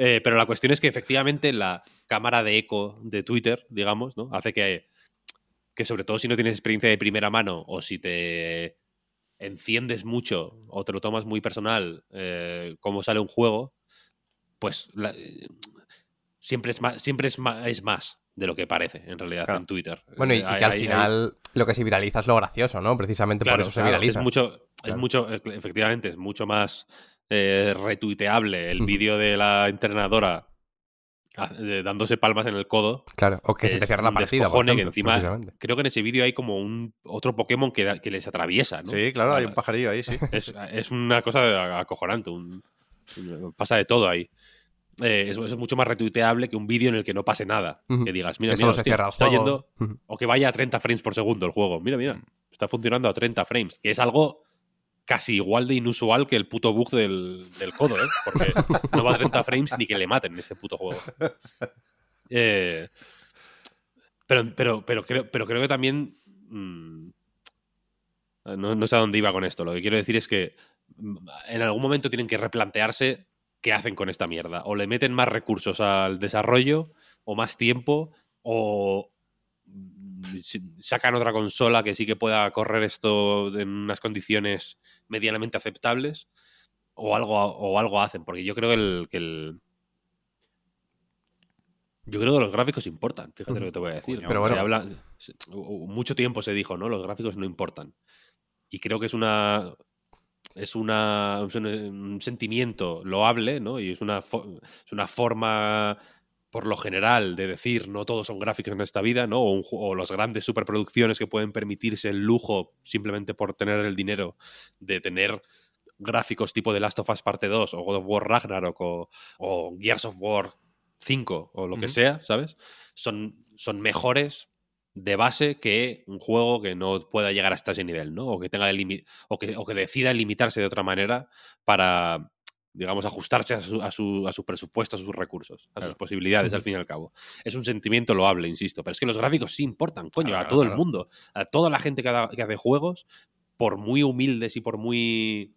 B: Eh, pero la cuestión es que efectivamente la cámara de eco de Twitter, digamos, ¿no? hace que, que sobre todo si no tienes experiencia de primera mano o si te enciendes mucho o te lo tomas muy personal eh, cómo sale un juego, pues la- eh, siempre, es más, siempre es, más, es más de lo que parece en realidad
A: Claro.
B: en Twitter.
C: Bueno, y,
B: Eh,
C: y que al
B: hay- hay-
C: final lo que se viraliza es lo gracioso, ¿no? Precisamente por
B: Claro,
C: eso se viraliza.
B: Es mucho, es mucho, e- efectivamente, es mucho más eh, retuiteable el vídeo de la entrenadora eh, dándose palmas en el codo.
C: Claro, o que se te cierra la partida.
B: descojone que
C: ejemplo,
B: encima, creo que en ese vídeo hay como un otro Pokémon que, da- que les atraviesa, ¿no?
A: Sí, claro, hay
B: Ah,
A: un pajarillo ahí, sí.
B: es, es una cosa acojonante. un- pasa de todo ahí. Eh, es, es mucho más retuiteable que un vídeo en el que no pase nada. Que digas, mira,
C: Que
B: mira,
C: se
B: hostia,
C: cierra el
B: está yendo. O que vaya a 30 frames por segundo el juego. Mira, mira, está funcionando a 30 frames. Que es algo casi igual de inusual que el puto bug del, del codo, ¿eh? Porque no va a 30 frames ni que le maten en este puto juego. Eh, pero, pero, pero, creo, pero creo que también. mm, no, no sé a dónde iba con esto. Lo que quiero decir es que mm, en algún momento tienen que replantearse qué hacen con esta mierda. O le meten más recursos al desarrollo, o más tiempo, o sacan otra consola que sí que pueda correr esto en unas condiciones medianamente aceptables, o algo, o algo hacen. Porque yo creo que el, que el- Yo creo que los gráficos importan, fíjate lo que te voy a decir.
A: Coño,
C: Pero bueno.
B: Se habla- se- u- u- mucho tiempo se dijo, ¿no? Los gráficos no importan. Y creo que es una. es una, un, sentimiento loable, ¿no? Y es una, es una forma, por lo general, de decir no todos son gráficos en esta vida, ¿no? O, un o las grandes superproducciones que pueden permitirse el lujo simplemente por tener el dinero de tener gráficos tipo The Last of Us Parte 2 o God of War Ragnarok o, o Gears of War 5 o lo que sea, ¿sabes? Son, son mejores de base que un juego que no pueda llegar hasta ese nivel, ¿no? O que tenga o que, o que decida limitarse de otra manera para, digamos, ajustarse a su, a su, a su presupuesto, a sus recursos, a sus posibilidades, al fin y al cabo. Es un sentimiento loable, insisto, pero es que los gráficos sí importan, coño,
A: Claro,
B: a
A: claro,
B: todo el mundo, a toda la gente que, ha- que hace juegos, por muy humildes y por muy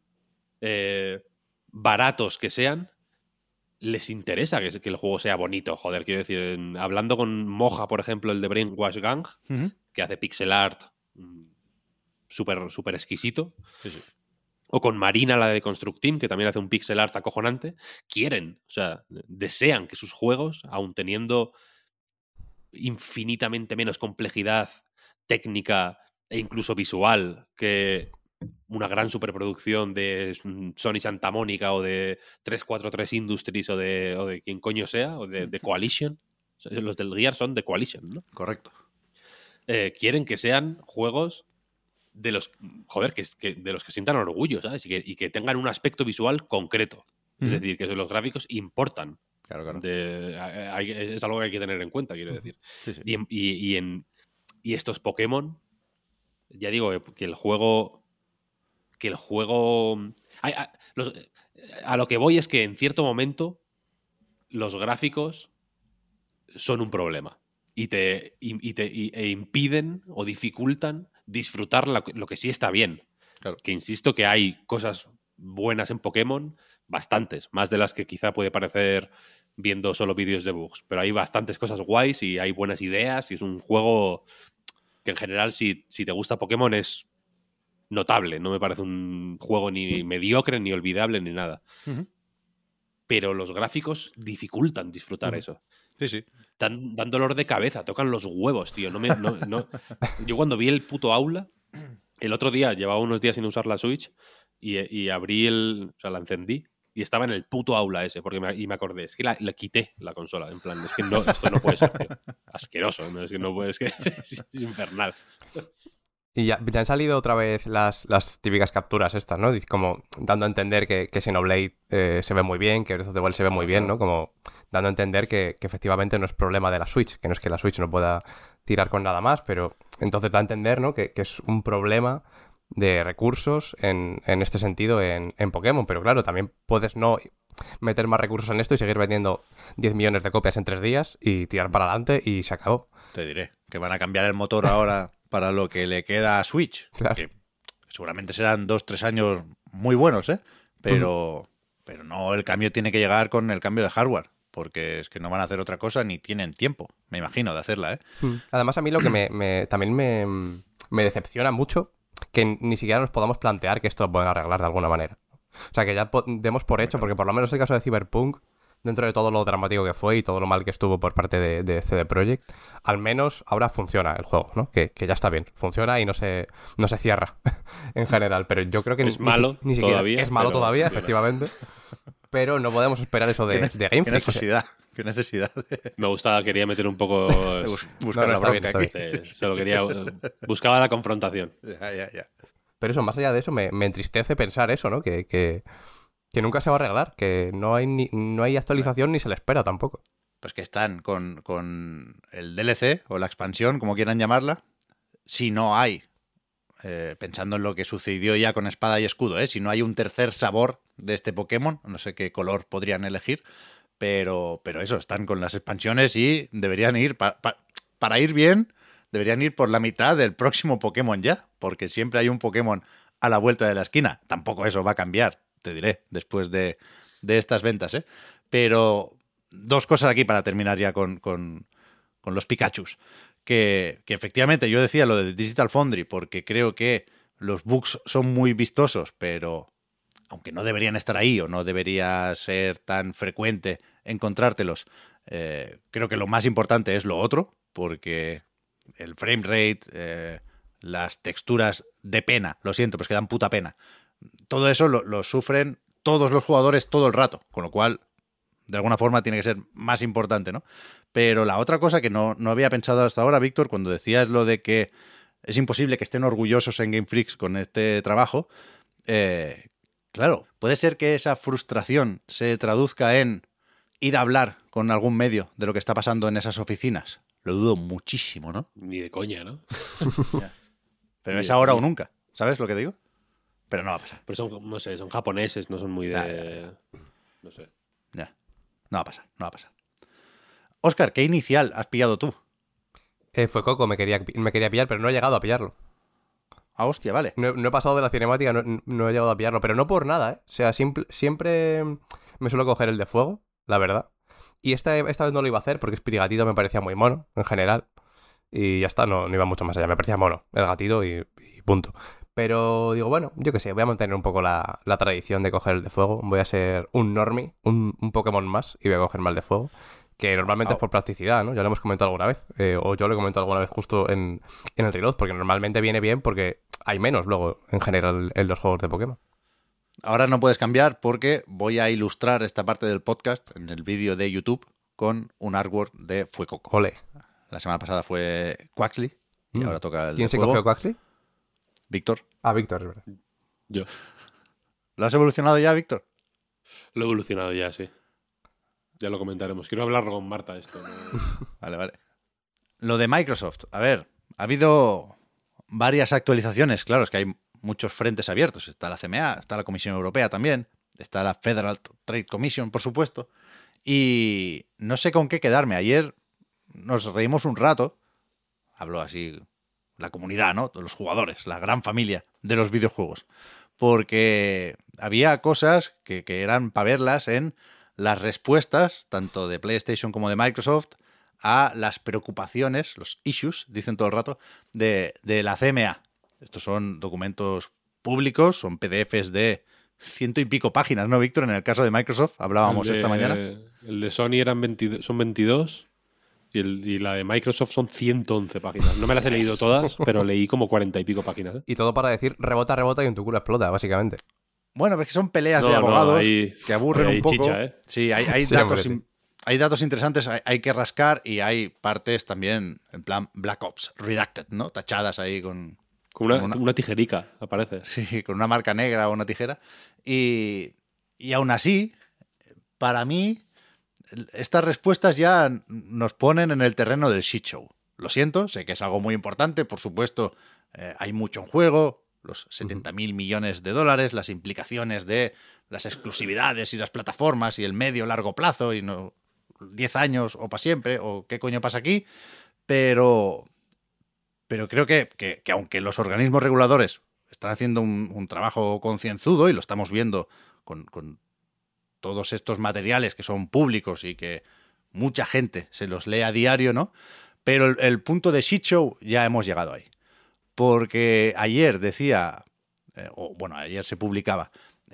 B: eh, baratos que sean, les interesa que, que el juego sea bonito, joder, quiero decir, en- hablando con Moja, por ejemplo, el de Brainwash Gang, que hace pixel art mm, súper súper exquisito,
A: Sí, sí.
B: O con Marina, la de Construct Team, que también hace un pixel art acojonante, quieren, o sea, desean que sus juegos, aun teniendo infinitamente menos complejidad técnica e incluso visual que una gran superproducción de mm, Sony Santa Mónica o de 343 Industries o de, o de quien coño sea, o de, de Coalition. Los del Gear son de Coalition, ¿no?
A: Correcto.
B: eh, quieren que sean juegos de los joder que, que- de los que sientan orgullo ¿sabes? Y, que, y que tengan un aspecto visual concreto es decir que los gráficos importan
A: Claro, claro.
B: De- a- hay- es algo que hay que tener en cuenta quiero decir
A: Sí, sí.
B: y, y- y en y estos Pokémon ya digo eh, que el juego que el juego hay- a, los- a lo que voy es que en cierto momento los gráficos son un problema y te, y- y te- y- e impiden o dificultan disfrutar lo que sí está bien.
A: Claro.
B: Que insisto que hay cosas buenas en Pokémon, bastantes, más de las que quizá puede parecer viendo solo vídeos de bugs, pero hay bastantes cosas guays y hay buenas ideas y es un juego que en general si, si te gusta Pokémon es notable, no me parece un juego ni mediocre, ni olvidable, ni nada. Pero los gráficos dificultan disfrutar eso
A: Sí, sí.
B: dan, dan dolor de cabeza, tocan los huevos, tío. No me, no- no- Yo cuando vi el puto aula, el otro día, llevaba unos días sin usar la Switch y, y abrí el. O sea, la encendí y estaba en el puto aula ese, porque me, y me acordé, es que la, la quité la consola, en plan, es que no, esto no puede ser, tío. Asqueroso, ¿no? es que no puede, es que es, es infernal.
C: Y ya, ya han salido otra vez las, las típicas capturas estas, ¿no? Dice Como dando a entender que, que Xenoblade eh, se ve muy bien, que Breath of the Wild se ve muy bien, ¿no? Como dando a entender que, que efectivamente no es problema de la Switch, que no es que la Switch no pueda tirar con nada más, pero entonces da a entender, ¿no? Que, que es un problema de recursos en, en este sentido en, en Pokémon, pero claro, también puedes no meter más recursos en esto y seguir vendiendo 10 millones de copias en tres días y tirar para adelante y se acabó.
A: Te diré que van a cambiar el motor ahora para lo que le queda a Switch.
C: Claro.
A: Que seguramente serán dos, tres años muy buenos, ¿eh? Pero, pero no, el cambio tiene que llegar con el cambio de hardware. Porque es que no van a hacer otra cosa ni tienen tiempo, me imagino, de hacerla, ¿eh?
C: Además, a mí lo que me, me- también me, me decepciona mucho que ni siquiera nos podamos plantear que esto lo pueden arreglar de alguna manera. O sea, que ya demos por hecho, porque por lo menos el caso de Cyberpunk, dentro de todo lo dramático que fue y todo lo mal que estuvo por parte de, de CD Projekt, al menos ahora funciona el juego, ¿no? Que, que ya está bien, funciona y no se, no se cierra en general. Pero yo creo que
B: Es
C: ni-
B: malo
C: ni siquiera
B: todavía,
C: es malo
B: pero
C: todavía,
B: funciona.
C: efectivamente. Pero no podemos esperar eso de, de Game
A: Qué
C: Freak.
A: necesidad, qué necesidad de
B: Me gustaba, quería meter un poco.
A: bus- buscar
C: no,
A: la
C: está bien,
B: solo quería. Buscaba la confrontación.
A: Ya, ya, ya.
C: Pero eso, más allá de eso, me, me entristece pensar eso, ¿no? Que, que, que nunca se va a arreglar, que no hay, ni, no hay actualización ni se le espera tampoco.
A: Pues que están con, con el DLC o la expansión, como quieran llamarla, si no hay, eh, pensando en lo que sucedió ya con Espada y Escudo, ¿eh? si no hay un tercer sabor de este Pokémon, no sé qué color podrían elegir, pero, pero eso, están con las expansiones y deberían ir, pa- pa- para ir bien, deberían ir por la mitad del próximo Pokémon ya, porque siempre hay un Pokémon a la vuelta de la esquina. Tampoco eso va a cambiar, te diré, después de, de estas ventas, ¿eh? Pero dos cosas aquí para terminar ya con, con, con los Pikachus. Que, efectivamente yo decía lo de Digital Foundry porque creo que los bugs son muy vistosos, pero aunque no deberían estar ahí o no debería ser tan frecuente encontrártelos, eh, creo que lo más importante es lo otro, porque el frame rate, eh, las texturas de pena, lo siento, pues que dan puta pena, todo eso lo sufren todos los jugadores todo el rato, con lo cual, de alguna forma, tiene que ser más importante, ¿no? Pero la otra cosa que no, no había pensado hasta ahora, Víctor, cuando decías lo de que es imposible que estén orgullosos en Game Freaks con este trabajo, eh, claro, puede ser que esa frustración se traduzca en ir a hablar con algún medio de lo que está pasando en esas oficinas. Lo dudo muchísimo, ¿no?
B: Ni de coña, ¿no?
A: Pero es ahora o nunca, ¿sabes lo que digo? Pero no va a pasar.
B: Pero son, no sé, son japoneses, no son muy de. No sé.
A: No va a pasar, no va a pasar. Oscar, ¿qué inicial has pillado tú?
C: Eh, fue Coco, me quería, me quería pillar, pero no he llegado a pillarlo.
A: Ah, hostia, vale.
C: No, he- no he pasado de la cinemática, no, no he llegado a pillarlo, pero no por nada, ¿eh? O sea, simple- siempre me suelo coger el de fuego, la verdad. Y esta, esta vez no lo iba a hacer porque Spirigatito me parecía muy mono, en general. Y ya está, no, no iba mucho más allá. Me parecía mono, el gatito y, y punto. Pero digo, bueno, yo qué sé, voy a mantener un poco la, la tradición de coger el de fuego. Voy a ser un normie, un, un Pokémon más, y voy a cogerme el de fuego. Que normalmente es por practicidad, ¿no? Ya lo hemos comentado alguna vez. eh, o yo lo he comentado alguna vez justo en, en el reload, porque normalmente viene bien porque hay menos luego, en general, en los juegos de Pokémon.
A: Ahora no puedes cambiar porque voy a ilustrar esta parte del podcast en el vídeo de YouTube con un artwork de Fuecoco.
C: Ole.
A: La semana pasada fue Quaxley y
C: Mm.
A: ahora toca el
C: ¿Quién
A: de
C: se
A: fuego.
C: cogió Quaxley?
A: Víctor.
C: Ah, Víctor, es verdad.
B: Yo.
A: ¿Lo has evolucionado ya, Víctor?
B: Lo he evolucionado ya, sí. Ya lo comentaremos. Quiero hablar con Marta esto. ¿no?
A: Vale, vale. Lo de Microsoft. A ver, ha habido varias actualizaciones. Claro, es que hay muchos frentes abiertos. Está la CMA, está la Comisión Europea también, está la Federal Trade Commission, por supuesto. Y no sé con qué quedarme. Ayer nos reímos un rato. Hablo así la comunidad, ¿no? Los jugadores, la gran familia de los videojuegos. Porque había cosas que, que eran para verlas en las respuestas, tanto de PlayStation como de Microsoft, a las preocupaciones, los issues, dicen todo el rato, de, de la CMA. Estos son documentos públicos, son PDFs de ciento y pico páginas, ¿no, Víctor? En el caso de Microsoft, hablábamos
B: de-
A: esta mañana.
B: El de Sony eran 22, son 22 y, el- y la de Microsoft son 111 páginas. No me las he leído todas, pero leí como 40 y pico páginas. ¿eh?
C: Y todo para decir rebota, rebota y en tu culo explota, básicamente.
A: Bueno, pero es que son peleas
B: No,
A: de
B: no,
A: abogados
B: ahí-
A: que aburren
B: ahí
A: un poco.
B: chicha, ¿eh?
A: Sí, hay, hay
C: Sí,
A: datos,
C: hombre,
A: in- hay datos interesantes, hay, hay que rascar y hay partes también en plan Black Ops, redacted, ¿no? Tachadas ahí con,
B: Con una,
A: Con una-
B: una tijerica, aparece.
A: Sí, con una marca negra o una tijera. Y, y aún así, para mí, estas respuestas ya nos ponen en el terreno del shit show. Lo siento, sé que es algo muy importante, por supuesto, eh, hay mucho en juego, los 70 mil millones de dólares, las implicaciones de las exclusividades y las plataformas y el medio largo plazo y no 10 años o para siempre o qué coño pasa aquí, pero pero creo que, que- que aunque los organismos reguladores están haciendo un, un trabajo concienzudo y lo estamos viendo con, con todos estos materiales que son públicos y que mucha gente se los lee a diario, ¿no? Pero el, el punto de shit show ya hemos llegado ahí. Porque ayer decía, eh, o bueno, ayer se publicaba,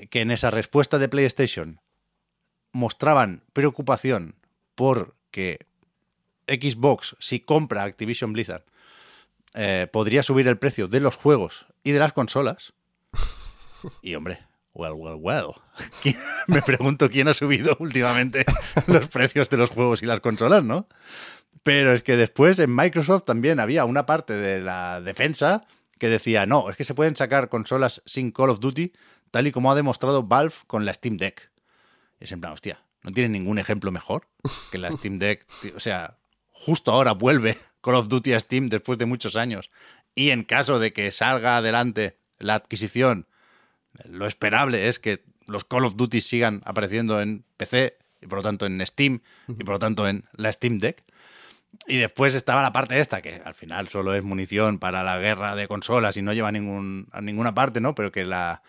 A: que en esa respuesta de PlayStation mostraban preocupación por que Xbox, si compra Activision Blizzard, eh, podría subir el precio de los juegos y de las consolas. Y hombre, well, well, well. ¿Quién- Me pregunto quién ha subido últimamente los precios de los juegos y las consolas, ¿no? Pero es que después en Microsoft también había una parte de la defensa que decía, no, es que se pueden sacar consolas sin Call of Duty, tal y como ha demostrado Valve con la Steam Deck. Es en plan, hostia, ¿no tiene ningún ejemplo mejor que la Steam Deck? O sea, justo ahora vuelve Call of Duty a Steam después de muchos años. Y en caso de que salga adelante la adquisición, lo esperable es que los Call of Duty sigan apareciendo en PC y por lo tanto en Steam y por lo tanto en la Steam Deck. Y después estaba la parte esta, que al final solo es munición para la guerra de consolas y no lleva a, ningún, ninguna parte, ¿no? Pero que la,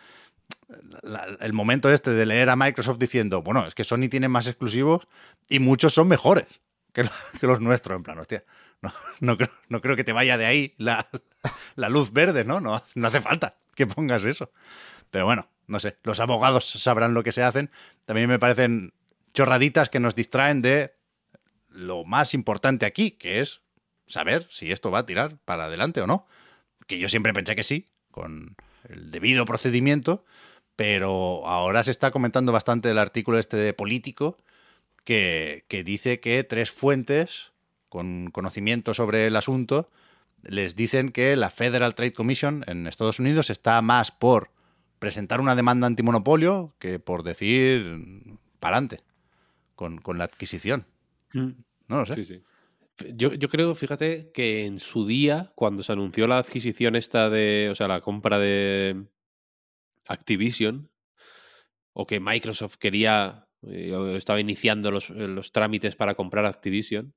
A: el momento este de leer a Microsoft diciendo, bueno, es que Sony tiene más exclusivos y muchos son mejores que los nuestros. En plan, hostia, no, no, creo, no creo que te vaya de ahí la, la luz verde, ¿no? ¿no? No hace falta que pongas eso. Pero bueno, no sé, los abogados sabrán lo que se hacen. También me parecen chorraditas que nos distraen de lo más importante aquí, que es saber si esto va a tirar para adelante o no. Que yo siempre pensé que sí, con el debido procedimiento, pero ahora se está comentando bastante el artículo este de Político, que, que dice que tres fuentes con conocimiento sobre el asunto les dicen que la Federal Trade Commission en Estados Unidos está más por presentar una demanda antimonopolio que por decir para adelante con, con la adquisición.
B: Mm.
A: No lo sé.
B: Sí, sí. Yo, yo creo, fíjate, que en su día, cuando se anunció la adquisición esta de, o sea, la compra de Activision, o que Microsoft quería, eh, o estaba iniciando los, los trámites para comprar Activision,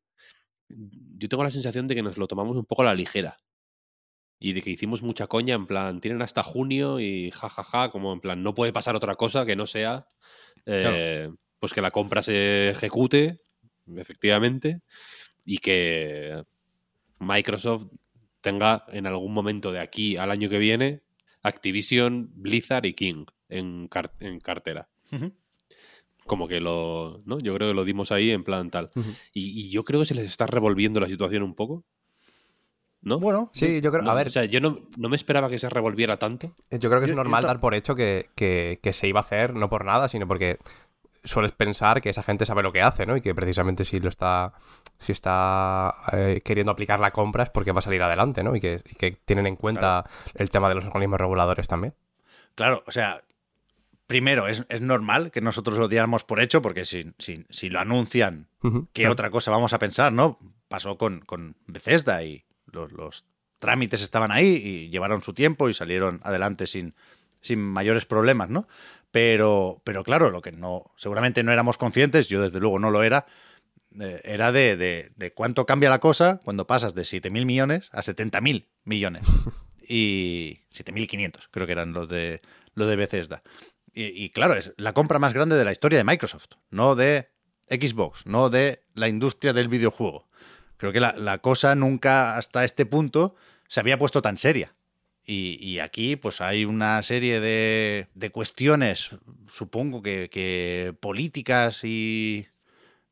B: yo tengo la sensación de que nos lo tomamos un poco a la ligera. Y de que hicimos mucha coña, en plan, tienen hasta junio y jajaja, ja, ja, como en plan, no puede pasar otra cosa que no sea, eh, pues que la compra se ejecute, efectivamente, y que Microsoft tenga en algún momento de aquí al año que viene Activision, Blizzard y King en, car en cartera. Como que lo. ¿no? Yo creo que lo dimos ahí en plan tal. y, y yo creo que se les está revolviendo la situación un poco. ¿No?
A: Bueno,
C: Sí, yo creo.
B: No,
C: a ver,
B: O sea, yo no, no me esperaba que se revolviera tanto.
C: yo creo que es
A: yo-
C: normal dar por hecho que, que- que se iba a hacer, no por nada, sino porque sueles pensar que esa gente sabe lo que hace, ¿no? Y que precisamente si lo está. Si está eh, queriendo aplicar la compra es porque va a salir adelante, ¿no? Y que, y que tienen en cuenta el tema de los organismos reguladores también.
A: Claro, o sea, primero, es, es normal que nosotros lo diéramos por hecho, porque si, si, si lo anuncian, ¿qué
C: claro.
A: otra cosa vamos a pensar, no? Pasó con, con Bethesda y los, trámites estaban ahí y llevaron su tiempo y salieron adelante sin, sin mayores problemas, ¿no? Pero, pero claro, lo que no, seguramente no éramos conscientes, yo desde luego no lo era, eh, era de, de- cuánto cambia la cosa cuando pasas de 7.000 millones a 70.000 millones. Y 7.500, creo que eran los de, los de Bethesda. Y claro, es la compra más grande de la historia de Microsoft, no de Xbox, no de la industria del videojuego. Creo que la, cosa nunca hasta este punto se había puesto tan seria. Y, aquí pues hay una serie de, cuestiones, supongo que, políticas y...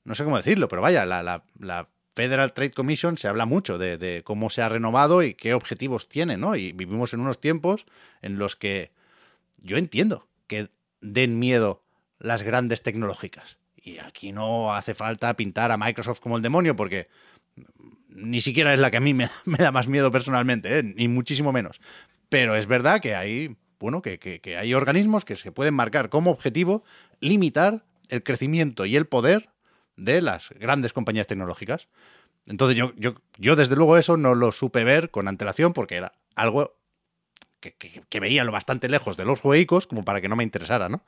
A: No sé cómo decirlo, pero vaya, la Federal Trade Commission se habla mucho de, de cómo se ha renovado y qué objetivos tiene, ¿no? Y vivimos en unos tiempos en los que yo entiendo que den miedo las grandes tecnológicas. Y aquí no hace falta pintar a Microsoft como el demonio, porque ni siquiera es la que a mí me, da más miedo personalmente, ¿eh? ni muchísimo menos. Pero es verdad que hay, bueno, que, hay organismos que se pueden marcar como objetivo limitar el crecimiento y el poder de las grandes compañías tecnológicas. Entonces yo, desde luego eso no lo supe ver con antelación porque era algo que, veía lo bastante lejos de los juegos como para que no me interesara, ¿no?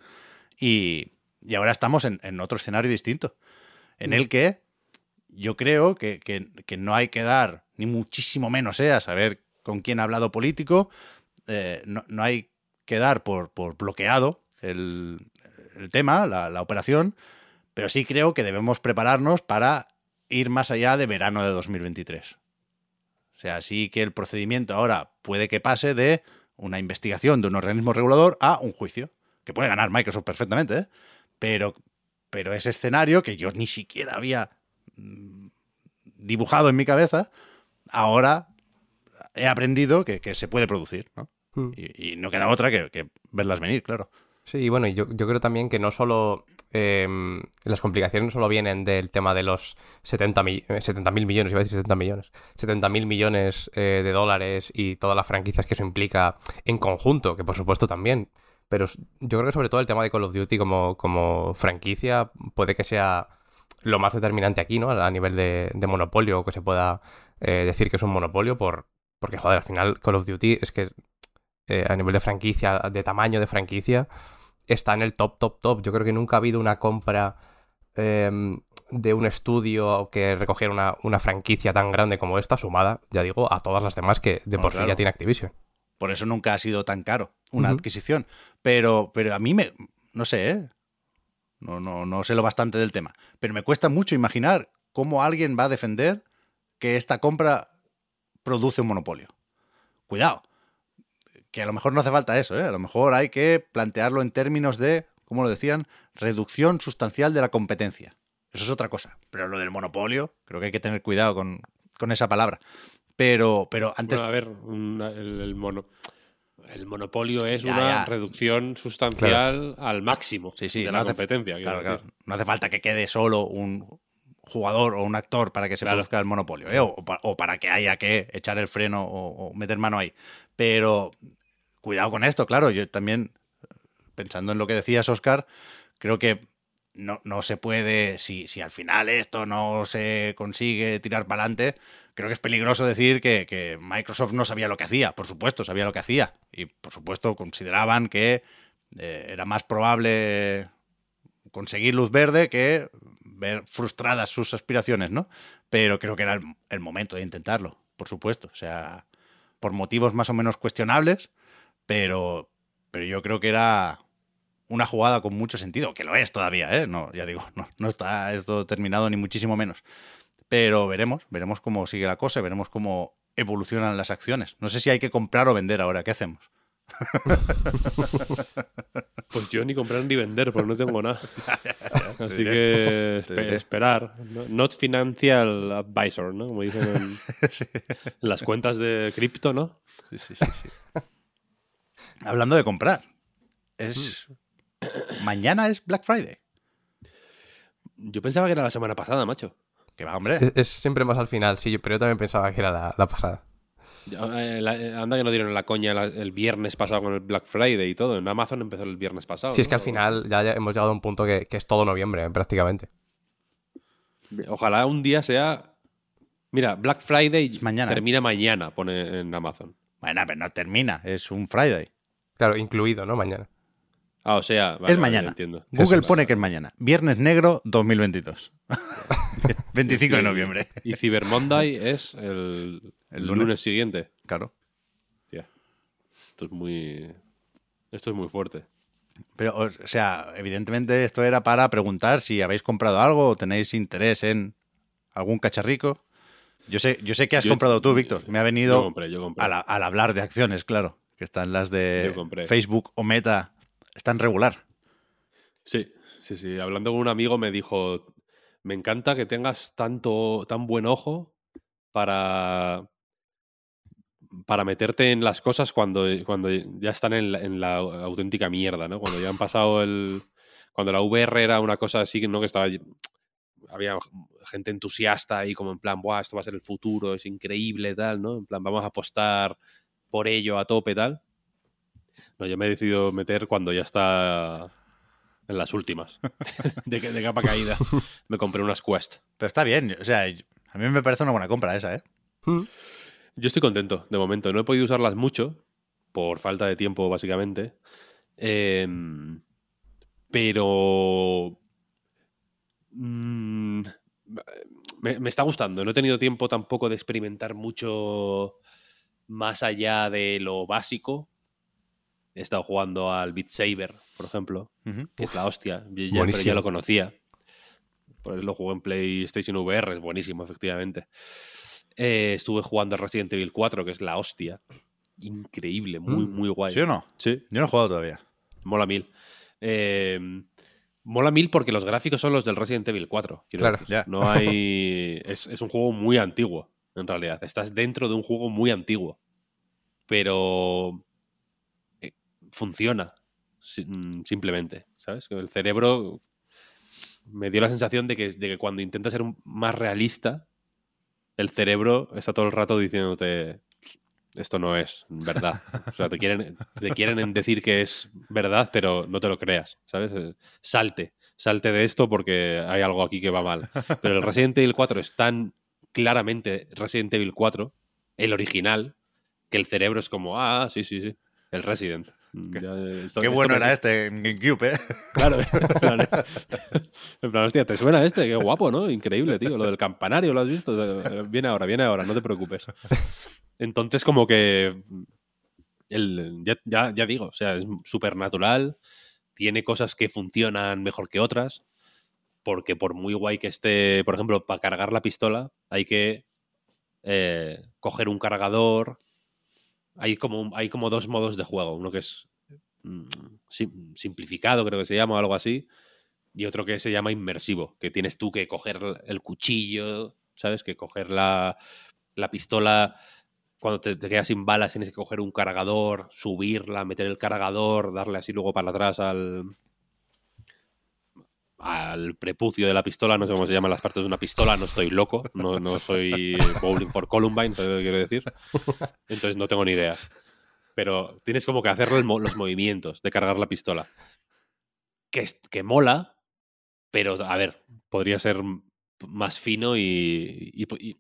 A: Y, ahora estamos en otro escenario distinto, en el que yo creo que, que- no hay que dar, ni muchísimo menos, ¿eh? a saber con quién ha hablado político, eh, no, no hay que dar por, por bloqueado el, el tema, la, la operación, pero sí creo que debemos prepararnos para ir más allá de verano de 2023. O sea, sí que el procedimiento ahora puede que pase de una investigación de un organismo regulador a un juicio, que puede ganar Microsoft perfectamente, ¿eh? pero, pero ese escenario que yo ni siquiera había dibujado en mi cabeza, ahora he aprendido que, que se puede producir, ¿no?
C: Mm.
A: Y, y no queda otra que, que verlas venir, claro.
C: Sí, y bueno, y yo, yo creo también que no solo. eh, las complicaciones no solo vienen del tema de los 70 mil millones, iba a decir 70 millones. 70 mil millones eh, de dólares y todas las franquicias que eso implica en conjunto, que por supuesto también. Pero yo creo que sobre todo el tema de Call of Duty como, como franquicia puede que sea lo más determinante aquí, ¿no? A nivel de, de monopolio, o que se pueda eh, decir que es un monopolio, por, porque, joder, al final Call of Duty es que eh, a nivel de franquicia, de tamaño de franquicia, está en el top, top, top. Yo creo que nunca ha habido una compra eh, de un estudio que recogiera una, una franquicia tan grande como esta, sumada, ya digo, a todas las demás que de
A: No,
C: por sí ya tiene Activision.
A: Por eso nunca ha sido tan caro una adquisición. Pero, pero a mí me. No sé, ¿eh? No, no, no sé lo bastante del tema. Pero me cuesta mucho imaginar cómo alguien va a defender que esta compra produce un monopolio. Cuidado. Que a lo mejor no hace falta eso, ¿eh? A lo mejor hay que plantearlo en términos de, como lo decían, reducción sustancial de la competencia. Eso es otra cosa. Pero lo del monopolio, creo que hay que tener cuidado con, con esa palabra. Pero, pero antes.
B: A ver, el. El monopolio es
A: Ya,
B: una
A: ya.
B: reducción sustancial al máximo
A: Sí, sí,
B: de
A: no
B: la competencia.
A: Claro, claro. No hace falta que quede solo un jugador o un actor para que se produzca el monopolio, ¿eh? o para que haya que echar el freno o, o meter mano ahí. Pero cuidado con esto, claro. Yo también, pensando en lo que decías, Oscar, creo que no, no se puede, si, si al final esto no se consigue tirar para adelante, creo que es peligroso decir que, Microsoft no sabía lo que hacía. Por supuesto, sabía lo que hacía. Y por supuesto consideraban que eh, era más probable conseguir luz verde que ver frustradas sus aspiraciones, ¿no? Pero creo que era el, el momento de intentarlo, por supuesto. O sea, por motivos más o menos cuestionables, pero, pero yo creo que era una jugada con mucho sentido, que lo es todavía, ¿eh? No, ya digo, no, no está esto terminado ni muchísimo menos. Pero veremos, veremos cómo sigue la cosa, veremos cómo evolucionan las acciones. No sé si hay que comprar o vender ahora, ¿qué hacemos?
B: Pues yo ni comprar ni vender, porque no tengo nada. Así que esperar. ¿no? Not financial advisor, ¿no? Como dicen en,
A: Sí.
B: en las cuentas de cripto, ¿no?
A: Sí, sí, sí, sí. Hablando de comprar, es mañana es Black Friday.
B: Yo pensaba que era la semana pasada, macho.
A: Que va, hombre.
C: Es, es siempre más al final, sí, pero yo también pensaba que era la, la pasada.
B: Eh, la- eh, anda que no dieron la coña la- el viernes pasado con el Black Friday y todo. En Amazon empezó el viernes pasado.
C: Si es que al final ya, ya hemos llegado a un punto que, que es todo noviembre, prácticamente.
B: Ojalá un día sea. Mira, Black Friday
A: mañana, ¿eh?
B: termina mañana, pone en Amazon.
A: Bueno, pero no termina, es un Friday.
C: Claro, incluido, ¿no? Mañana.
B: Ah, o sea, vale,
A: es
B: vale,
A: mañana.
B: entiendo.
A: Google
B: Eso.
A: pone que es mañana. Viernes negro 2022. 25 de noviembre.
B: Y Cyber Monday es el,
A: lunes.
B: lunes. siguiente.
A: Claro.
B: Tía, Esto es muy. Esto es muy fuerte.
A: Pero, o sea, evidentemente esto era para preguntar si habéis comprado algo o tenéis interés en algún cacharrico. Yo sé, yo sé que has
B: Yo-
A: comprado tú, Víctor. Me ha venido
B: Yo compré, yo compré.
A: al, al hablar de acciones, claro. Que están las de. Facebook o Meta. Están regular.
B: Sí, sí, sí. Hablando con un amigo me dijo, me encanta que tengas tanto, tan buen ojo para, para meterte en las cosas cuando, cuando ya están en la, auténtica mierda, ¿no? Cuando ya han pasado el... Cuando la VR era una cosa así, ¿no? Que estaba... Había gente entusiasta ahí como en plan, Buah, esto va a ser el futuro, es increíble, tal, ¿no? En plan, vamos a apostar por ello a tope, tal. No, yo me he decidido meter cuando ya está en las últimas. de, de capa caída. Me compré unas Quest.
A: Pero está bien. O sea, a mí me parece una buena compra esa, ¿eh?
B: Yo estoy contento, de momento. No he podido usarlas mucho, por falta de tiempo, básicamente. Em, pero... mm, me, me está gustando. No he tenido tiempo tampoco de experimentar mucho más allá de lo básico. He estado jugando al Beat Saber, por ejemplo. Que es la hostia. Yo ya- pero ya lo conocía. Por eso lo jugué en PlayStation VR, es buenísimo, efectivamente. Eh, estuve jugando al Resident Evil 4, que es la hostia. Increíble, muy,
C: Mm.
B: muy guay.
A: ¿Sí o no?
B: Sí,
A: Yo no he jugado todavía.
B: mola mil. Eh, mola mil porque los gráficos son los del Resident Evil 4. quiero
C: Claro,
B: decir.
A: ya.
B: No hay. Es, es un juego muy antiguo, en realidad. Estás dentro de un juego muy antiguo. Pero. Funciona. mm, Simplemente. ¿Sabes? El cerebro. Me dio la sensación de que, de que cuando intentas ser más realista, el cerebro está todo el rato diciéndote. Esto no es verdad. O sea, te quieren, te quieren decir que es verdad, pero no te lo creas, ¿sabes? Eh, Salte, salte de esto porque hay algo aquí que va mal. Pero el Resident Evil 4 es tan claramente Resident Evil 4, el original, que el cerebro es como, ah, sí, sí, sí, el Resident. Mm, ya, eh, esto-
A: Qué
B: esto
A: bueno
B: me-
A: era este en GameCube, ¿eh?
B: Claro, en plan, en plan, hostia, ¿te suena este? Qué guapo, ¿no? Increíble, tío. Lo del campanario, ¿lo has visto? Eh, Viene ahora, viene ahora, no te preocupes. Entonces, como que. El, ya, ya, ya digo, o sea, es súper natural. Tiene cosas que funcionan mejor que otras. Porque por muy guay que esté, por ejemplo, para cargar la pistola, hay que eh, coger un cargador. Hay como, hay como dos modos de juego. Uno que es mm, sim- simplificado, creo que se llama, o algo así. Y otro que se llama inmersivo, que tienes tú que coger el cuchillo, ¿sabes? Que coger la, la pistola cuando te, te quedas sin balas tienes que coger un cargador, subirla, meter el cargador, darle así luego para atrás al al prepucio de la pistola, no sé cómo se llaman las partes de una pistola, no estoy loco, no, no soy Bowling for Columbine, ¿sabes lo que quiero decir? Entonces no tengo ni idea. Pero tienes como que hacer los, mo- los movimientos de cargar la pistola. Que, que mola, pero a ver, podría ser más fino y- y-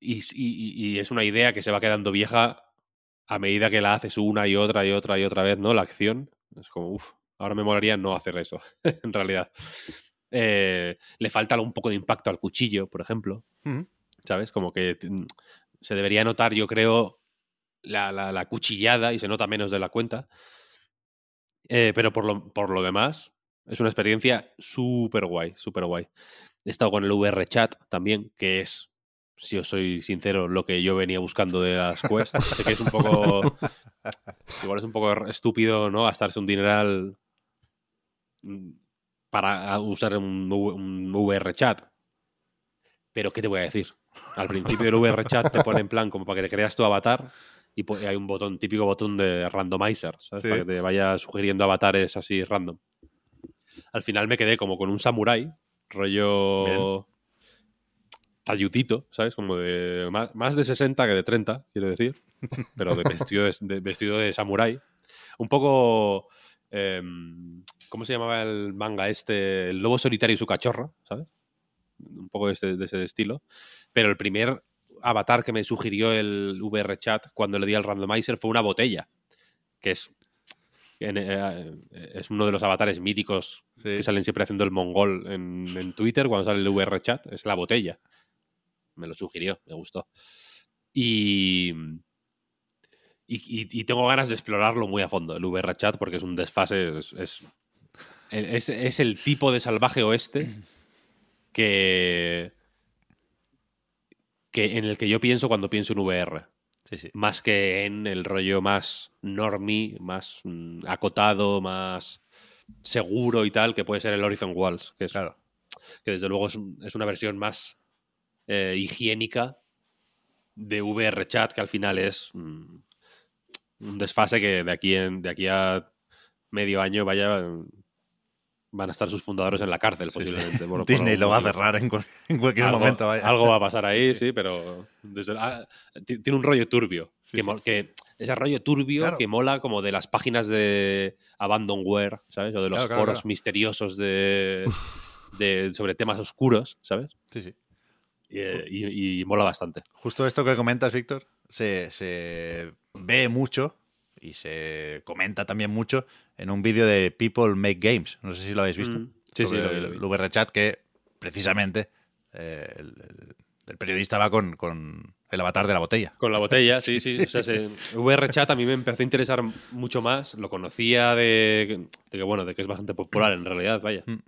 B: y es una idea que se va quedando vieja a medida que la haces una y otra y otra y otra vez, ¿no? La acción. Es como, uff, ahora me molaría no hacer eso, en realidad. Eh, le falta un poco de impacto al cuchillo, por ejemplo. ¿Sabes? Como que mm, se debería notar, yo creo, la, la- la cuchillada y se nota menos de la cuenta. Eh, pero por lo, por lo demás, es una experiencia súper guay, súper guay. He estado con el VR Chat también, que es, si os soy sincero, lo que yo venía buscando de las Quest. sé que es un poco. Igual es un poco estúpido, ¿no? Gastarse un dineral para usar un, VR Chat. Pero, ¿qué te voy a decir? Al principio del VR Chat te pone en plan como para que te creas tu avatar y hay un botón, típico botón de randomizer, ¿sabes?
A: Sí.
B: Para que te vaya sugiriendo avatares así random. Al final me quedé como con un samurái, rollo tallutito, ¿sabes? Como de más, más de 60 que de 30, quiero decir. Pero de vestido de, de- vestido de samurái. Un poco... em, ¿Cómo se llamaba el manga este? El lobo solitario y su cachorro, ¿sabes? Un poco de ese, de ese estilo. Pero el primer avatar que me sugirió el VR chat cuando le di al randomizer fue una botella. Que es, en- eh, es uno de los avatares míticos
A: Sí.
B: que salen siempre haciendo el mongol en, en Twitter cuando sale el VR chat. Es la botella. Me lo sugirió, me gustó. Y, y, y- y tengo ganas de explorarlo muy a fondo, el VR chat, porque es un desfase. Es, es, es- es el tipo de salvaje oeste que, que en el que yo pienso cuando pienso en VR
A: Sí, sí.
B: más que en el rollo más normie, más mm, acotado, más seguro y tal, que puede ser el Horizon Walls, que, es,
A: Claro.
B: que desde luego es, es una versión más eh, higiénica de VR Chat, que al final es mm, un desfase que de aquí, en, de aquí a medio año vaya mm, van a estar sus fundadores en la cárcel
A: Sí, sí.
B: posiblemente. por-
A: Disney lo va a cerrar en, en cualquier
B: algo,
A: momento. Vaya.
B: algo va a pasar ahí, sí, pero desde- ah, ti- tiene un rollo turbio.
A: Sí,
B: que, ese rollo turbio
A: Claro.
B: que mola como de las páginas de Abandonware, ¿sabes? O de los
A: Claro,
B: foros
A: claro.
B: misteriosos de, de- sobre temas oscuros, ¿sabes?
A: Sí, sí.
B: Y, y- y mola bastante.
A: Justo esto que comentas, Víctor, se, se ve mucho y se comenta también mucho en un vídeo de People Make Games. No sé si lo habéis visto.
B: Mm. Sí, sí,
A: Sobre
B: lo vi, lo vi.
A: El VR Chat que precisamente eh, el, el- el periodista va con, con el avatar de la botella.
B: Con la botella, sí, sí. O sea, se- VR Chat a mí me empezó a interesar mucho más. Lo conocía de, de que, bueno, de que es bastante popular en realidad, vaya.
A: Mm.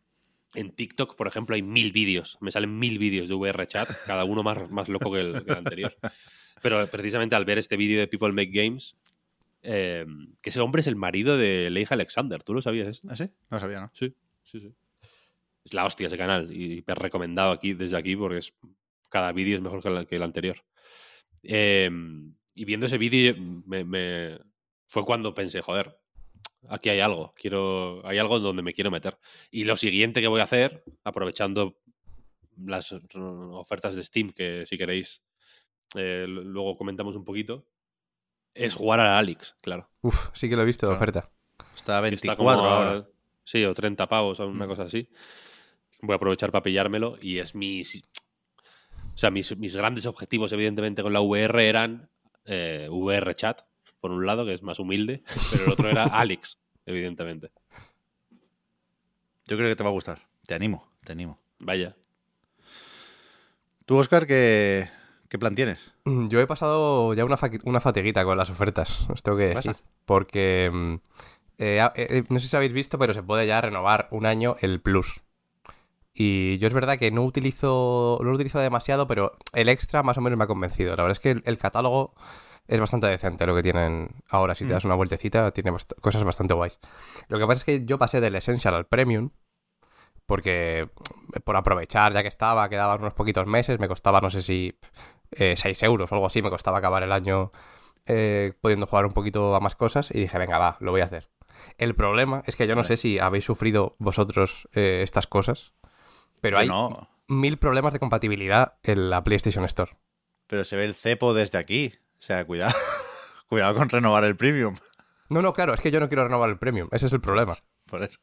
B: En TikTok, por ejemplo, hay mil vídeos. Me salen mil vídeos de VR Chat, cada uno más, más loco que el, que el anterior. Pero precisamente al ver este vídeo de People Make Games, eh, que ese hombre es el marido de Leigh Alexander. ¿Tú lo sabías esto?
A: ¿Ah, sí? No sabía, ¿no?
B: Sí, sí, sí. Es la hostia ese canal y te he recomendado aquí desde aquí porque es, cada vídeo es mejor que el, que el anterior. Eh, y viendo ese vídeo me, me- fue cuando pensé, joder, aquí hay algo, quiero, hay algo donde me quiero meter. Y lo siguiente que voy a hacer, aprovechando las ofertas de Steam, que si queréis eh, luego comentamos un poquito, es jugar a Alex, claro.
C: Uf, sí que lo he visto de
A: Claro.
C: oferta.
A: Está a
B: Que
A: 24
B: está como a-
A: ahora.
B: Sí, o 30 pavos o una
A: Mm.
B: cosa así. Voy a aprovechar para pillármelo y es mis... O sea, mis, mis grandes objetivos, evidentemente, con la VR eran eh, VR Chat, por un lado, que es más humilde, pero el otro era Alex, evidentemente.
A: Yo creo que te va a gustar. Te animo, te animo.
B: Vaya.
A: ¿Tú, Oscar, qué, qué plan tienes?
C: Mm, Yo he pasado ya una, fatiguita con las ofertas, os tengo que
A: ¿Pasa?
C: decir. Porque mm, eh, ha- eh, no sé si habéis visto, pero se puede ya renovar un año el Plus. Y yo es verdad que no utilizo, no lo utilizo demasiado, pero el extra más o menos me ha convencido. La verdad es que el, el catálogo es bastante decente lo que tienen ahora. Si te das una vueltecita, tiene bast- cosas bastante guays. Lo que pasa es que yo pasé del Essential al Premium porque por aprovechar, ya que estaba, quedaban unos poquitos meses, me costaba, no sé si, eh, 6 euros o algo así, me costaba acabar el año eh, pudiendo jugar un poquito a más cosas y dije, venga, va, lo voy a hacer. El problema es que yo no sé si habéis sufrido vosotros eh, estas cosas, pero hay
A: no.
C: mil problemas de compatibilidad en la PlayStation Store.
A: Pero se ve el cepo desde aquí. O sea, cuidado. cuidado con renovar el premium.
C: No, no, claro, es que yo no quiero renovar el premium, ese es el problema.
A: Por eso.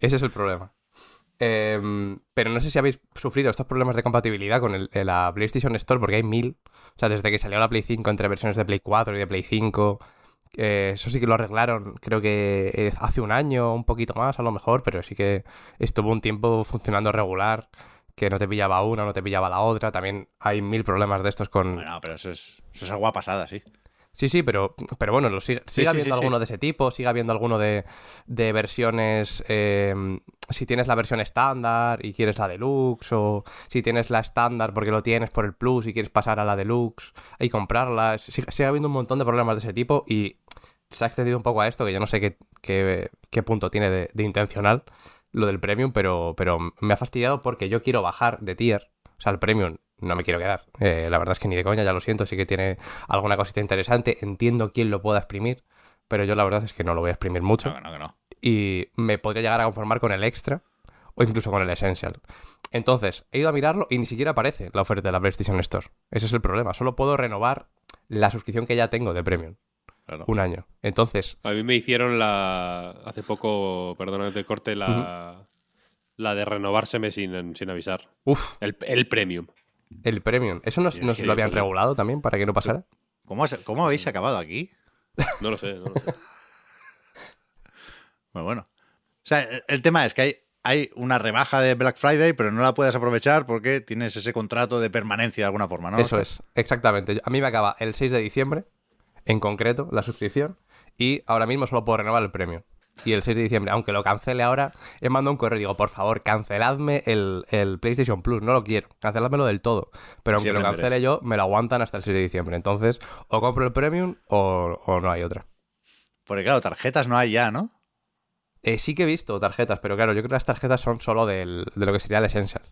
C: Ese es el problema. Em, pero no sé si habéis sufrido estos problemas de compatibilidad con el- la PlayStation Store, porque hay mil. O sea, desde que salió la Play 5 entre versiones de Play 4 y de Play 5. eh, eso sí que lo arreglaron, creo que eh, hace un año, un poquito más a lo mejor, pero sí que estuvo un tiempo funcionando regular, que no te pillaba una, no te pillaba la otra. También hay mil problemas de estos con,
A: Bueno, pero eso es, eso es agua pasada, sí.
C: Sí, sí, pero, pero bueno, lo sigue, sigue
A: sí,
C: habiendo
A: sí, sí.
C: alguno de ese tipo, sigue habiendo alguno de, de versiones. eh, si tienes la versión estándar y quieres la deluxe, o si tienes la estándar porque lo tienes por el plus y quieres pasar a la deluxe y comprarla. Sigue, sigue habiendo un montón de problemas de ese tipo y se ha extendido un poco a esto, que yo no sé qué, qué, qué punto tiene de, de intencional lo del premium, pero, pero me ha fastidiado porque yo quiero bajar de tier. O sea, el premium no me quiero quedar. Eh, la verdad es que ni de coña, ya lo siento, sí que tiene alguna cosita interesante. Entiendo quién lo pueda exprimir, pero yo la verdad es que no lo voy a exprimir mucho.
A: No, no, no.
C: Y me podría llegar a conformar con el extra o incluso con el essential. Entonces, he ido a mirarlo y ni siquiera aparece la oferta de la PlayStation Store. Ese es el problema. Solo puedo renovar la suscripción que ya tengo de premium.
A: Claro.
C: Un año. Entonces,
B: A mí me hicieron la. Hace poco, perdona te corte, la. La de renovárseme sin, sin avisar.
C: uff,
B: El, el premium.
C: El premium. ¿Eso no,
A: Y es
C: no se
A: que,
C: lo habían regulado también para que no pasara?
A: ¿Cómo, has- ¿Cómo habéis acabado aquí?
B: No lo sé. No lo sé.
A: Bueno, bueno. O sea, el- el tema es que hay, hay una rebaja de Black Friday, pero no la puedes aprovechar porque tienes ese contrato de permanencia de alguna forma, ¿no?
C: Eso es, exactamente. A mí me acaba el 6 de diciembre, en concreto, la suscripción, y ahora mismo solo puedo renovar el premio. Y el 6 de diciembre, aunque lo cancele ahora, he mandado un correo y digo, por favor, canceladme el, el PlayStation Plus, no lo quiero, canceládmelo del todo. Pero aunque lo
A: lo
C: cancele yo, me lo aguantan hasta el 6 de diciembre. Entonces, o compro el premium o, o no hay otra.
A: Porque claro, tarjetas no hay ya, ¿no?
C: Eh, sí que he visto tarjetas, pero claro, yo creo que las tarjetas son solo del- de lo que sería el Essential.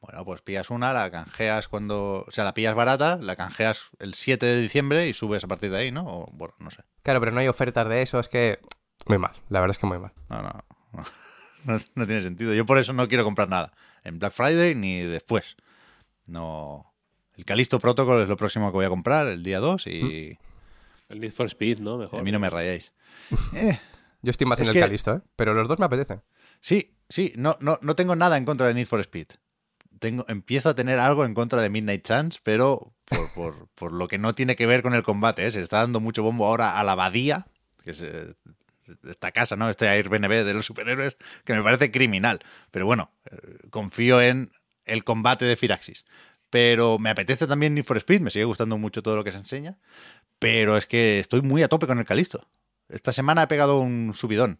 A: Bueno, pues pillas una, la canjeas cuando... O sea, la pillas barata, la canjeas el 7 de diciembre y subes a partir de ahí, ¿no? O, bueno, no sé.
C: Claro, pero no hay ofertas de eso, es que... Muy mal, la verdad es que muy mal.
A: No, no, no. No, tiene sentido. Yo por eso no quiero comprar nada. En Black Friday ni después. No... El Calisto Protocol es lo próximo que voy a comprar, el día 2, y
B: El Need for Speed, ¿no? Mejor.
A: a mí no me rayáis. Eh,
C: Yo estoy más
A: Es
C: en el
A: que-
C: Calisto, ¿eh? Pero los dos me apetecen.
A: Sí, sí, no, no, no tengo nada en contra de Need for Speed. Tengo, empiezo a tener algo en contra de Midnight Chance, pero por, por- por lo que no tiene que ver con el combate. ¿eh? Se está dando mucho bombo ahora a la abadía, que es eh, esta casa, ¿no? Este Airbnb de los superhéroes, que me parece criminal. Pero bueno, eh, confío en el combate de Firaxis. Pero me apetece también Need for Speed, me sigue gustando mucho todo lo que se enseña. Pero es que estoy muy a tope con el Calisto. Esta semana he pegado un subidón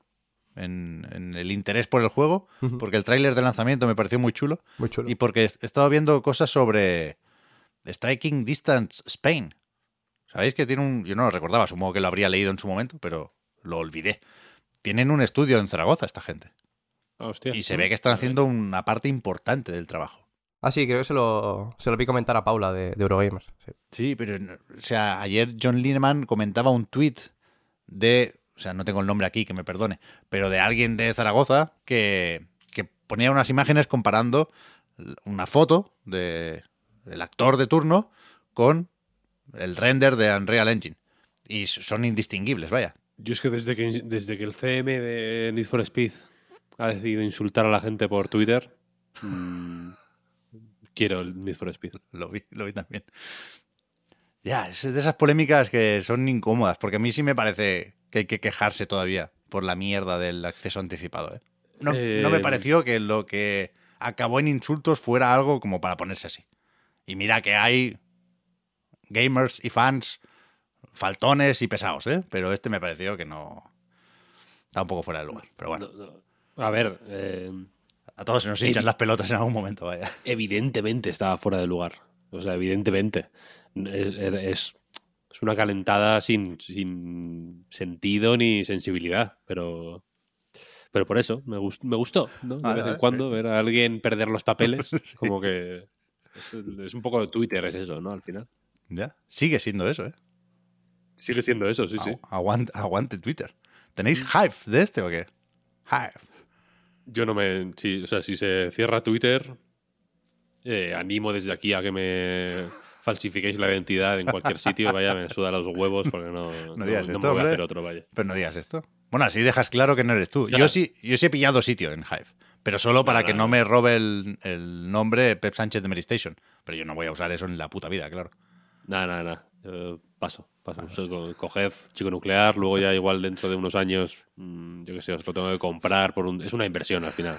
A: en, en el interés por el juego, porque el tráiler de lanzamiento me pareció muy chulo
C: Muy chulo.
A: y porque he estado viendo cosas sobre Striking Distance Spain. ¿Sabéis que tiene un... Yo no lo recordaba, supongo que lo habría leído en su momento, pero lo olvidé. Tienen un estudio en Zaragoza esta gente.
B: Hostia.
A: Y se ve que están haciendo una parte importante del trabajo.
C: Ah, sí, creo que se lo, se lo vi comentar a Paula de, de Eurogamers. sí.
A: Sí, pero, o sea, ayer John Lineman comentaba un tweet de, o sea, no tengo el nombre aquí, que me perdone, pero de alguien de Zaragoza que, que ponía unas imágenes comparando una foto de el actor de turno con el render de Unreal Engine. Y son indistinguibles, vaya.
B: Yo es que desde que desde que el CM de Need for Speed ha decidido insultar a la gente por Twitter, mm, quiero el Need for Speed.
A: Lo vi, lo vi también. Ya, es de esas polémicas que son incómodas, porque a mí sí me parece que hay que quejarse todavía por la mierda del acceso anticipado. ¿eh? No, no me
B: Eh,
A: pareció que lo que acabó en insultos fuera algo como para ponerse así. Y mira que hay gamers y fans faltones y pesados, ¿eh? pero este me pareció que no... Está un poco fuera de lugar. Pero bueno,
B: No, no. A ver, eh,
A: a todos se nos hinchan las pelotas en algún momento, vaya.
B: evidentemente estaba fuera de lugar. O sea, evidentemente. Es, es- es una calentada sin, sin sentido ni sensibilidad. Pero, Pero por eso, me, gust- me gustó, ¿no? De
A: Vale,
B: vez en
A: vale,
B: cuando ver a alguien perder los papeles, como que es, es un poco de Twitter, es eso, ¿no? Al final.
A: Ya. Sigue siendo eso, ¿eh?
B: Sigue siendo eso, sí, sí.
A: Agu- Aguante, aguante Twitter. ¿Tenéis Hive de este o qué? Hive.
B: Yo no me. Si, o sea, si se cierra Twitter, eh, animo desde aquí a que me falsifiquéis la identidad en cualquier sitio. Vaya, me suda los huevos porque no, no,
A: digas
B: no
A: esto,
B: me voy a hacer otro, vaya.
A: Pero no digas esto. Bueno, así dejas claro que no eres tú. Yo sí, yo sí he pillado sitio en Hive. Pero solo para que
B: no.
A: me robe el, el nombre Pep Sánchez de Medistation. Pero yo no voy a usar eso en la puta vida, claro.
B: Nada, nada, nada. Yo paso. paso. So- co- Coged chico nuclear, luego ya igual dentro de unos años, mm, yo qué sé, os lo tengo que comprar por un... Es una inversión al final.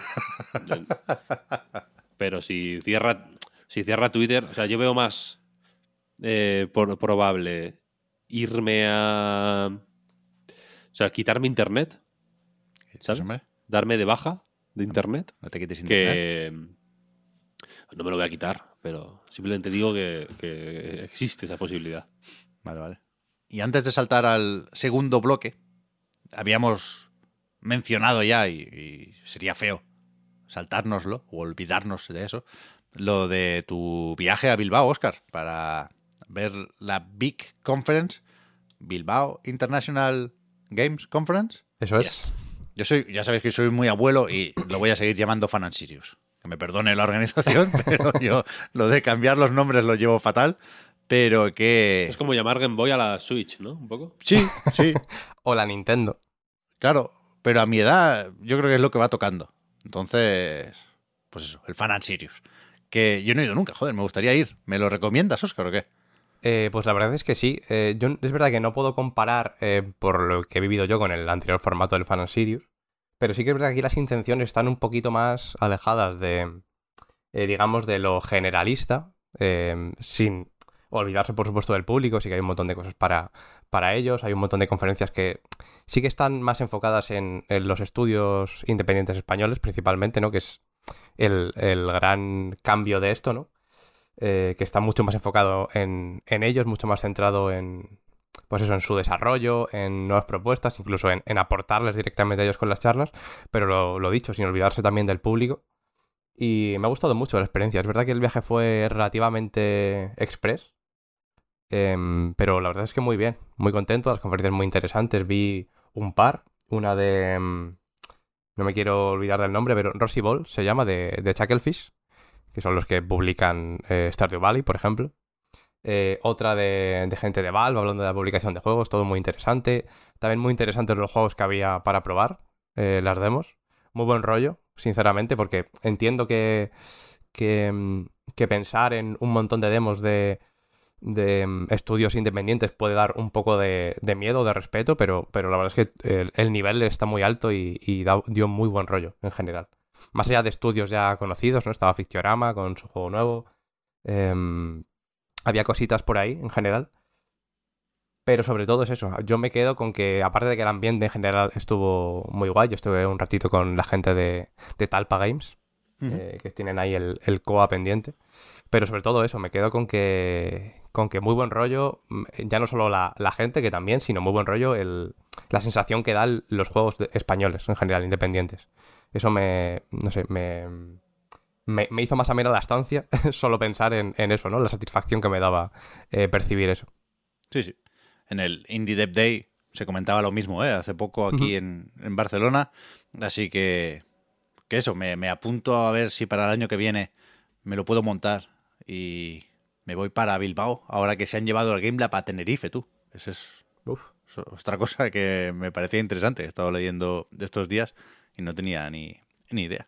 B: Pero si cierra, si cierra Twitter, o sea, yo veo más eh, por- probable irme a... O sea, quitarme internet, ¿sabes? Darme de baja de internet
A: No te quites internet.
B: que no me lo voy a quitar, pero simplemente digo que, que existe esa posibilidad.
A: Vale, vale. Y antes de saltar al segundo bloque, habíamos mencionado ya, y, y sería feo saltárnoslo o olvidarnos de eso, lo de tu viaje a Bilbao, Oscar, para ver la Big Conference, Bilbao International Games Conference.
C: Eso es.
A: Yo soy, ya sabéis que soy muy abuelo y lo voy a seguir llamando Fan and Sirius. Que me perdone la organización, pero yo lo de cambiar los nombres lo llevo fatal. Pero que.
B: Es como llamar Game Boy a la Switch, ¿no? Un poco.
A: Sí, sí,
C: O la Nintendo.
A: claro. Pero a mi edad, yo creo que es lo que va tocando. Entonces, pues eso, el Fan and Sirius. Que yo no he ido nunca, joder, me gustaría ir. ¿Me lo recomiendas, Oscar, o qué?
C: Eh, pues la verdad es que sí. Eh, yo es verdad que no puedo comparar eh, por lo que he vivido yo con el anterior formato del Fan and Sirius. Pero sí que es verdad que aquí las intenciones están un poquito más alejadas de, eh, digamos, de lo generalista, eh, sin olvidarse, por supuesto, del público. Sí que hay un montón de cosas para, para ellos. Hay un montón de conferencias que sí que están más enfocadas en, los estudios independientes españoles, principalmente, ¿no? Que es el, el gran cambio de esto, ¿no? eh, que está mucho más enfocado en, en ellos, mucho más centrado en, pues eso, en su desarrollo, en nuevas propuestas, incluso en, en aportarles directamente a ellos con las charlas, pero lo, lo dicho, sin olvidarse también del público. Y me ha gustado mucho la experiencia. Es verdad que el viaje fue relativamente express, em, pero la verdad es que muy bien, muy contento, las conferencias muy interesantes. Vi un par, una de... em, no me quiero olvidar del nombre, pero Rosy Ball se llama, de, de Chucklefish, que son los que publican eh, Stardew Valley, por ejemplo. Eh, otra de, gente de Valve, hablando de la publicación de juegos, todo muy interesante. También muy interesantes los juegos que había para probar, eh, las demos. Muy buen rollo, sinceramente, porque entiendo que, que, mm, pensar en un montón de demos de, de mm, estudios independientes puede dar un poco de, miedo, de respeto, pero, pero la verdad es que el, el nivel está muy alto y, dio muy buen rollo en general. Más allá de estudios ya conocidos, ¿no? Estaba Fictiorama con su juego nuevo. em, había cositas por ahí en general. Pero sobre todo es eso. Yo me quedo con que, aparte de que el ambiente en general estuvo muy guay, yo estuve un ratito con la gente de, de Talpa Games, eh, que tienen ahí el, el COA pendiente. Pero sobre todo eso, me quedo con que, con que muy buen rollo, mm, ya no solo la, la gente, que también, sino muy buen rollo el, la sensación que dan los juegos de- españoles en general, independientes. Eso me, no sé, me, me, me hizo más amena la estancia solo pensar en, en eso, ¿no? La satisfacción que me daba eh, percibir eso.
A: Sí, sí. En el Indie Dev Day se comentaba lo mismo, ¿eh? Hace poco aquí en, en Barcelona. Así que, que eso, me, me apunto a ver si para el año que viene me lo puedo montar y me voy para Bilbao, ahora que se han llevado el Game Lab a Tenerife, tú. Esa es otra cosa que me parecía interesante. He estado leyendo de estos días y no tenía ni, ni idea.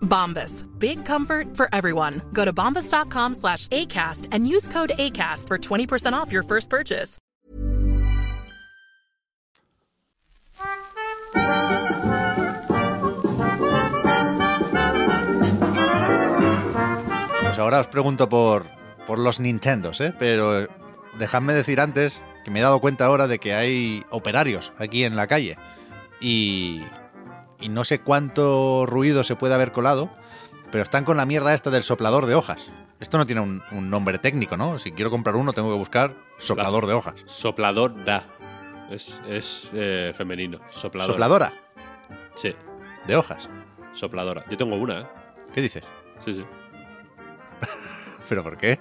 D: Bombas. Big comfort for everyone. Go to bombas.com slash ACAST and use code ACAST for 20% off your first purchase.
A: Pues ahora os pregunto por, por los Nintendos, ¿eh? Pero dejadme decir antes que me he dado cuenta ahora de que hay operarios aquí en la calle. Y, y no sé cuánto ruido se puede haber colado, pero están con la mierda esta del soplador de hojas. Esto no tiene un, un nombre técnico, ¿no? Si quiero comprar uno tengo que buscar soplador de hojas.
B: Sopladora. Es, es eh, femenino. Sopladora.
A: Sopladora
B: Sí,
A: de hojas.
B: sopladora. Yo tengo una, ¿eh?
A: ¿Qué dices?
B: Sí, sí.
A: ¿Pero por qué?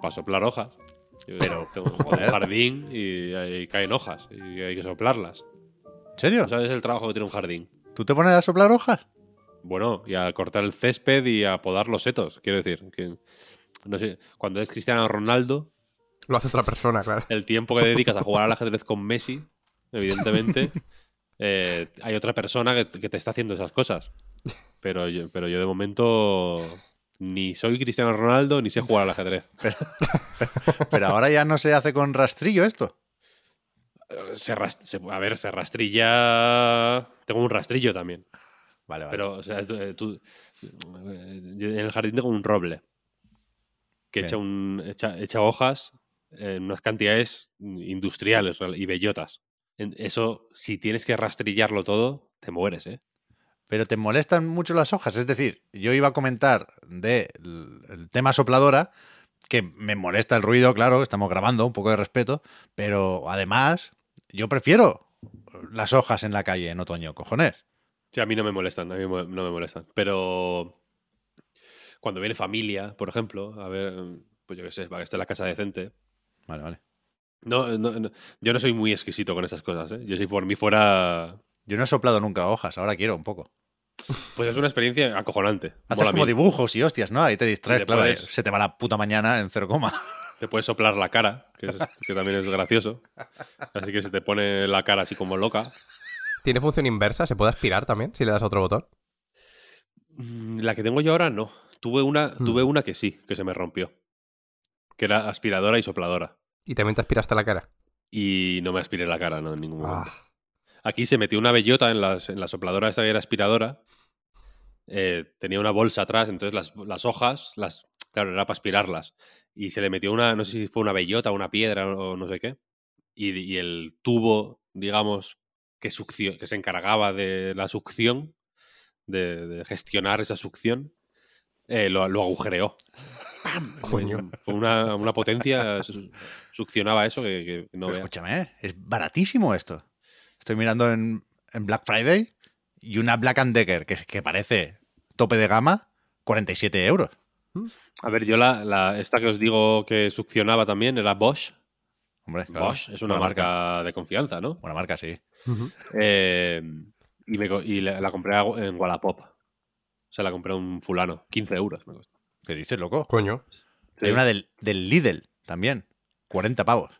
B: Para soplar hojas. Pero tengo un jardín y caen hojas y hay que soplarlas.
A: ¿En serio?
B: ¿No ¿Sabes el trabajo que tiene un jardín?
A: ¿Tú te pones a soplar hojas?
B: Bueno, y a cortar el césped y a podar los setos. Quiero decir, que no sé, cuando es Cristiano Ronaldo,
C: Lo hace otra persona, claro.
B: el tiempo que dedicas a jugar al ajedrez con Messi, evidentemente, eh, hay otra persona que, que te está haciendo esas cosas. Pero yo, pero yo de momento ni soy Cristiano Ronaldo ni sé jugar al ajedrez.
A: Pero ahora ya no se hace con rastrillo esto.
B: Se a ver, se rastrilla. Tengo un rastrillo también.
A: Vale, vale.
B: Pero, o sea, tú, eh, eh, yo en el jardín tengo un roble que echa, un, echa, echa hojas en unas cantidades industriales y bellotas. Eso, si tienes que rastrillarlo todo, te mueres, ¿eh?
A: Pero te molestan mucho las hojas. Es decir, yo iba a comentar del el tema sopladora, que me molesta el ruido, claro, estamos grabando, un poco de respeto, pero además yo prefiero las hojas en la calle en otoño, cojones.
B: Sí, a mí no me molestan, a mí no me molestan. Pero cuando viene familia, por ejemplo, a ver, pues yo qué sé, para que esté la casa decente.
A: Vale, vale.
B: No, no- no- yo no soy muy exquisito con esas cosas, ¿eh? Yo si por mí fuera...
A: Yo no he soplado nunca hojas, ahora quiero un poco.
B: Pues es una experiencia acojonante.
A: Haces
B: Mola
A: como
B: mil.
A: dibujos y hostias, ¿no? Ahí te distraes, claro,
B: puedes-
A: se te va la puta mañana en cero coma.
B: Te puedes soplar la cara, que, es- que también es gracioso. Así que se te pone la cara así como loca.
C: ¿Tiene función inversa? ¿Se puede aspirar también si le das a otro botón?
B: Mm, La que tengo yo ahora no. Tuve una,
C: Hmm.
B: tuve una que sí, que se me rompió. Que era aspiradora y sopladora.
C: ¿Y también te aspiraste la cara?
B: Y no me aspiré la cara, no, en ningún momento.
C: Ah,
B: Aquí se metió una bellota en, las- en la sopladora esta que era aspiradora. Eh, tenía una bolsa atrás, entonces las, las hojas, las, claro, era para aspirarlas. Y se le metió una, no sé si fue una bellota, una piedra o no sé qué. Y, y el tubo, digamos, que, que se encargaba de la succión, de, de gestionar esa succión, eh, lo, lo agujereó. ¡Pam!
C: Coño.
B: Fue una, una potencia, su- succionaba eso que, que no
A: escúchame, ¿eh? es baratísimo esto. Estoy mirando en, en Black Friday y una Black and Decker que, que parece tope de gama, 47 euros.
B: A ver, yo la, la- esta que os digo que succionaba también era Bosch.
A: Hombre, claro,
B: Bosch es una marca, de confianza, ¿no?
A: Buena marca, sí.
B: Eh, y me y la, la compré en Wallapop. O sea, la compré a un fulano. 15 euros. me costó.
A: ¿Qué dices, loco?
C: coño.
A: Hay una del, del Lidl también, 40 pavos.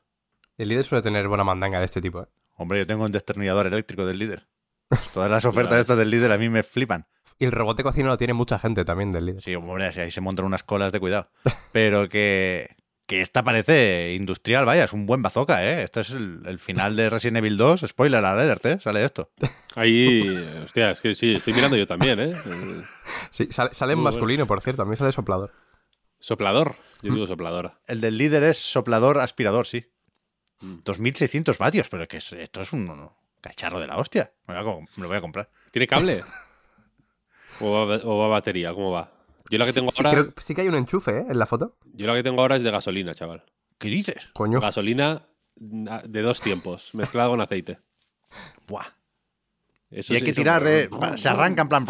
C: El líder suele tener buena mandanga de este tipo, ¿eh?
A: Hombre, yo tengo un destornillador eléctrico del líder. Todas las ofertas
B: Claro.
A: estas del líder a mí me flipan.
C: Y el robot de cocina lo tiene mucha gente también del líder.
A: Sí, hombre, si ahí se montan unas colas de cuidado. Pero que, que esta parece industrial, vaya, es un buen bazooka, ¿eh? Este es el, el final de Resident Evil 2. Spoiler alert, ¿eh? Sale esto.
B: Ahí, hostia, es que sí, estoy mirando yo también, ¿eh?
C: Sí, sale, sale en
B: bueno.
C: masculino, por cierto. También sale soplador.
B: Soplador. Yo digo sopladora.
A: El del líder es soplador aspirador, sí.
B: Mm.
A: 2600 vatios, pero que es- esto es un, cacharro de la hostia. Me, lo voy a com- me lo voy a comprar.
B: ¿Tiene cable? ¿O va, o va a batería? ¿Cómo va? Yo la que tengo
C: Sí,
B: ahora,
C: creo- sí que hay un enchufe, ¿eh? En la foto.
B: yo la que tengo ahora es de gasolina, chaval.
A: ¿Qué dices?
C: Coño.
B: Gasolina de dos tiempos, mezclada con aceite.
A: Buah.
B: Eso
A: Y hay
B: sí,
A: que tirar de... Se arranca en plan...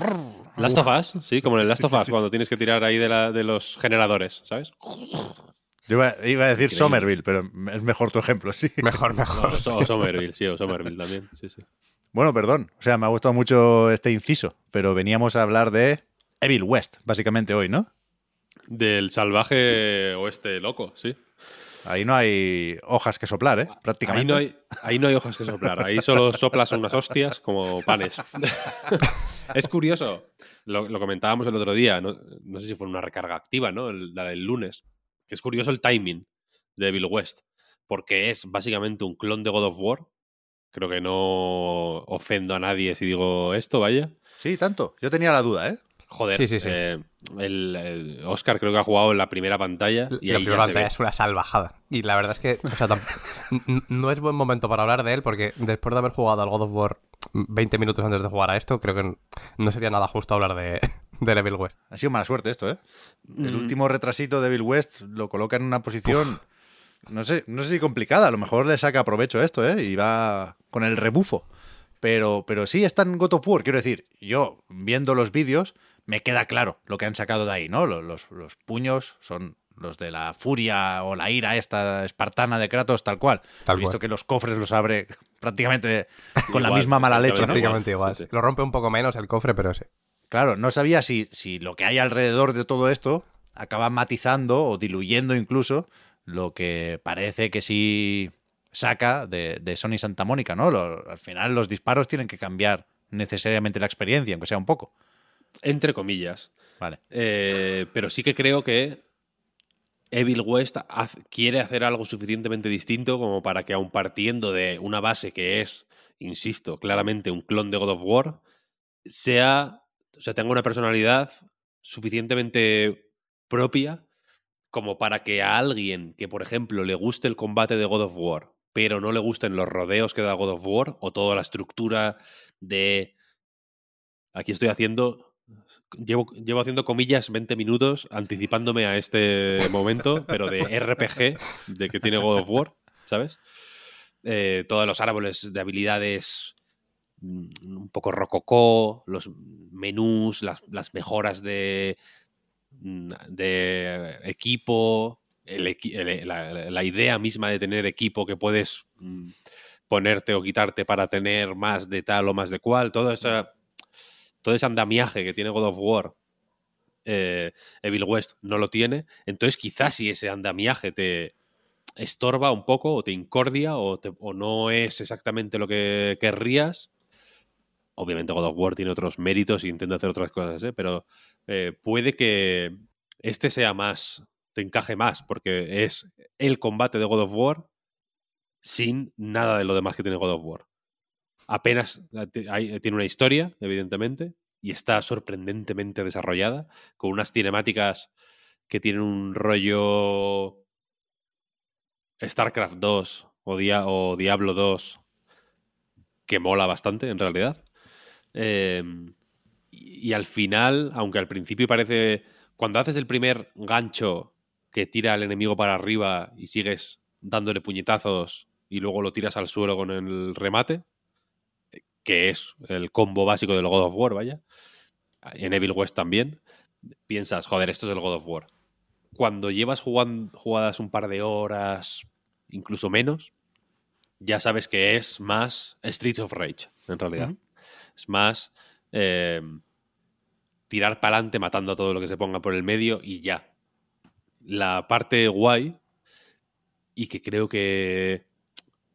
B: Last of Us, sí, como en el Last of Us, cuando tienes que tirar ahí de, la- de los generadores, ¿sabes?
A: Yo iba, iba a decir
B: Increíble.
A: Somerville, pero es mejor tu ejemplo, sí.
C: Mejor, mejor.
B: O Somerville, sí, o Somerville también, sí, sí.
A: Bueno, perdón. O sea, me ha gustado mucho este inciso, pero veníamos a hablar de Evil West, básicamente hoy, ¿no?
B: Del salvaje oeste loco, sí.
A: Ahí no hay hojas que soplar, ¿eh? Prácticamente.
B: Ahí no hay, ahí no hay hojas que soplar. Ahí solo soplas unas hostias como panes. es curioso. Lo, lo comentábamos el otro día. No, no sé si fue una recarga activa, ¿no? El- la del lunes. Que es curioso el timing de Evil West. Porque es básicamente un clon de God of War. Creo que no ofendo a nadie si digo esto, vaya.
A: Sí, tanto. Yo tenía la duda, ¿eh?
B: Joder,
C: Sí, sí, sí.
B: eh, el, el Oscar creo que ha jugado en la primera pantalla. Y
C: la
B: ahí ya
C: primera
B: se
C: pantalla
B: ve.
C: es una salvajada. Y la verdad es que o sea, no es buen momento para hablar de él porque después de haber jugado al God of War 20 minutos antes de jugar a esto, creo que no sería nada justo hablar de, de Evil West.
A: Ha sido mala suerte esto, ¿eh? El
B: Mm.
A: último retrasito de Bill West lo coloca en una posición, no sé, no sé si complicada, a lo mejor le saca provecho esto, ¿eh? Y va con el rebufo. Pero, pero sí está en God of War, quiero decir, yo viendo los vídeos me queda claro lo que han sacado de ahí, ¿no? Los, los- los puños son los de la furia o la ira esta espartana de Kratos, tal cual.
C: Tal
A: He visto
C: cual.
A: que los cofres los abre prácticamente con la
B: Igual,
A: misma mala leche, ¿no?
C: Prácticamente igual.
B: Sí, sí.
C: Lo rompe un poco menos el cofre, pero sí.
A: Claro, no sabía si, si lo que hay alrededor de todo esto acaba matizando o diluyendo incluso lo que parece que sí saca de, de Sony Santa Mónica, ¿no? Lo- al final los disparos tienen que cambiar necesariamente la experiencia, aunque sea un poco.
B: Entre comillas.
A: Vale.
B: Eh, pero sí que creo que Evil West quiere hacer algo suficientemente distinto como para que, aun partiendo de una base que es, insisto, claramente un clon de God of War, sea, o sea, tenga una personalidad suficientemente propia como para que a alguien que, por ejemplo, le guste el combate de God of War, pero no le gusten los rodeos que da God of War o toda la estructura de... Aquí estoy haciendo Llevo, llevo haciendo comillas 20 minutos anticipándome a este momento, pero de RPG de que tiene God of War, ¿sabes? Eh, todos los árboles de habilidades mm, un poco rococó, los menús, las, las mejoras de, de equipo, el equi- el- la, la idea misma de tener equipo que puedes mm, ponerte o quitarte para tener más de tal o más de cual, toda esa todo ese andamiaje que tiene God of War, eh, Evil West no lo tiene. Entonces, quizás si ese andamiaje te estorba un poco, o te incordia, o, te- o no es exactamente lo que querrías. Obviamente, God of War tiene otros méritos y intenta hacer otras cosas, ¿eh? pero eh, puede que este sea más, te encaje más, porque es el combate de God of War sin nada de lo demás que tiene God of War apenas eh, hay- tiene una historia, evidentemente, y está sorprendentemente desarrollada, con unas cinemáticas que tienen un rollo StarCraft 2 o, o Diablo 2 que mola bastante, en realidad. Eh, y, al final, aunque al principio parece... Cuando haces el primer gancho que tira al enemigo para arriba y sigues dándole puñetazos y luego lo tiras al suelo con el remate, que es el combo básico del God of War, vaya. En Evil West también. Piensas, joder, esto es el God of War. Cuando llevas jugan- jugadas un par de horas, incluso menos, ya sabes que es más Streets of Rage, en realidad. Es más eh, tirar para adelante matando a todo lo que se ponga por el medio y ya. La parte guay, y que creo que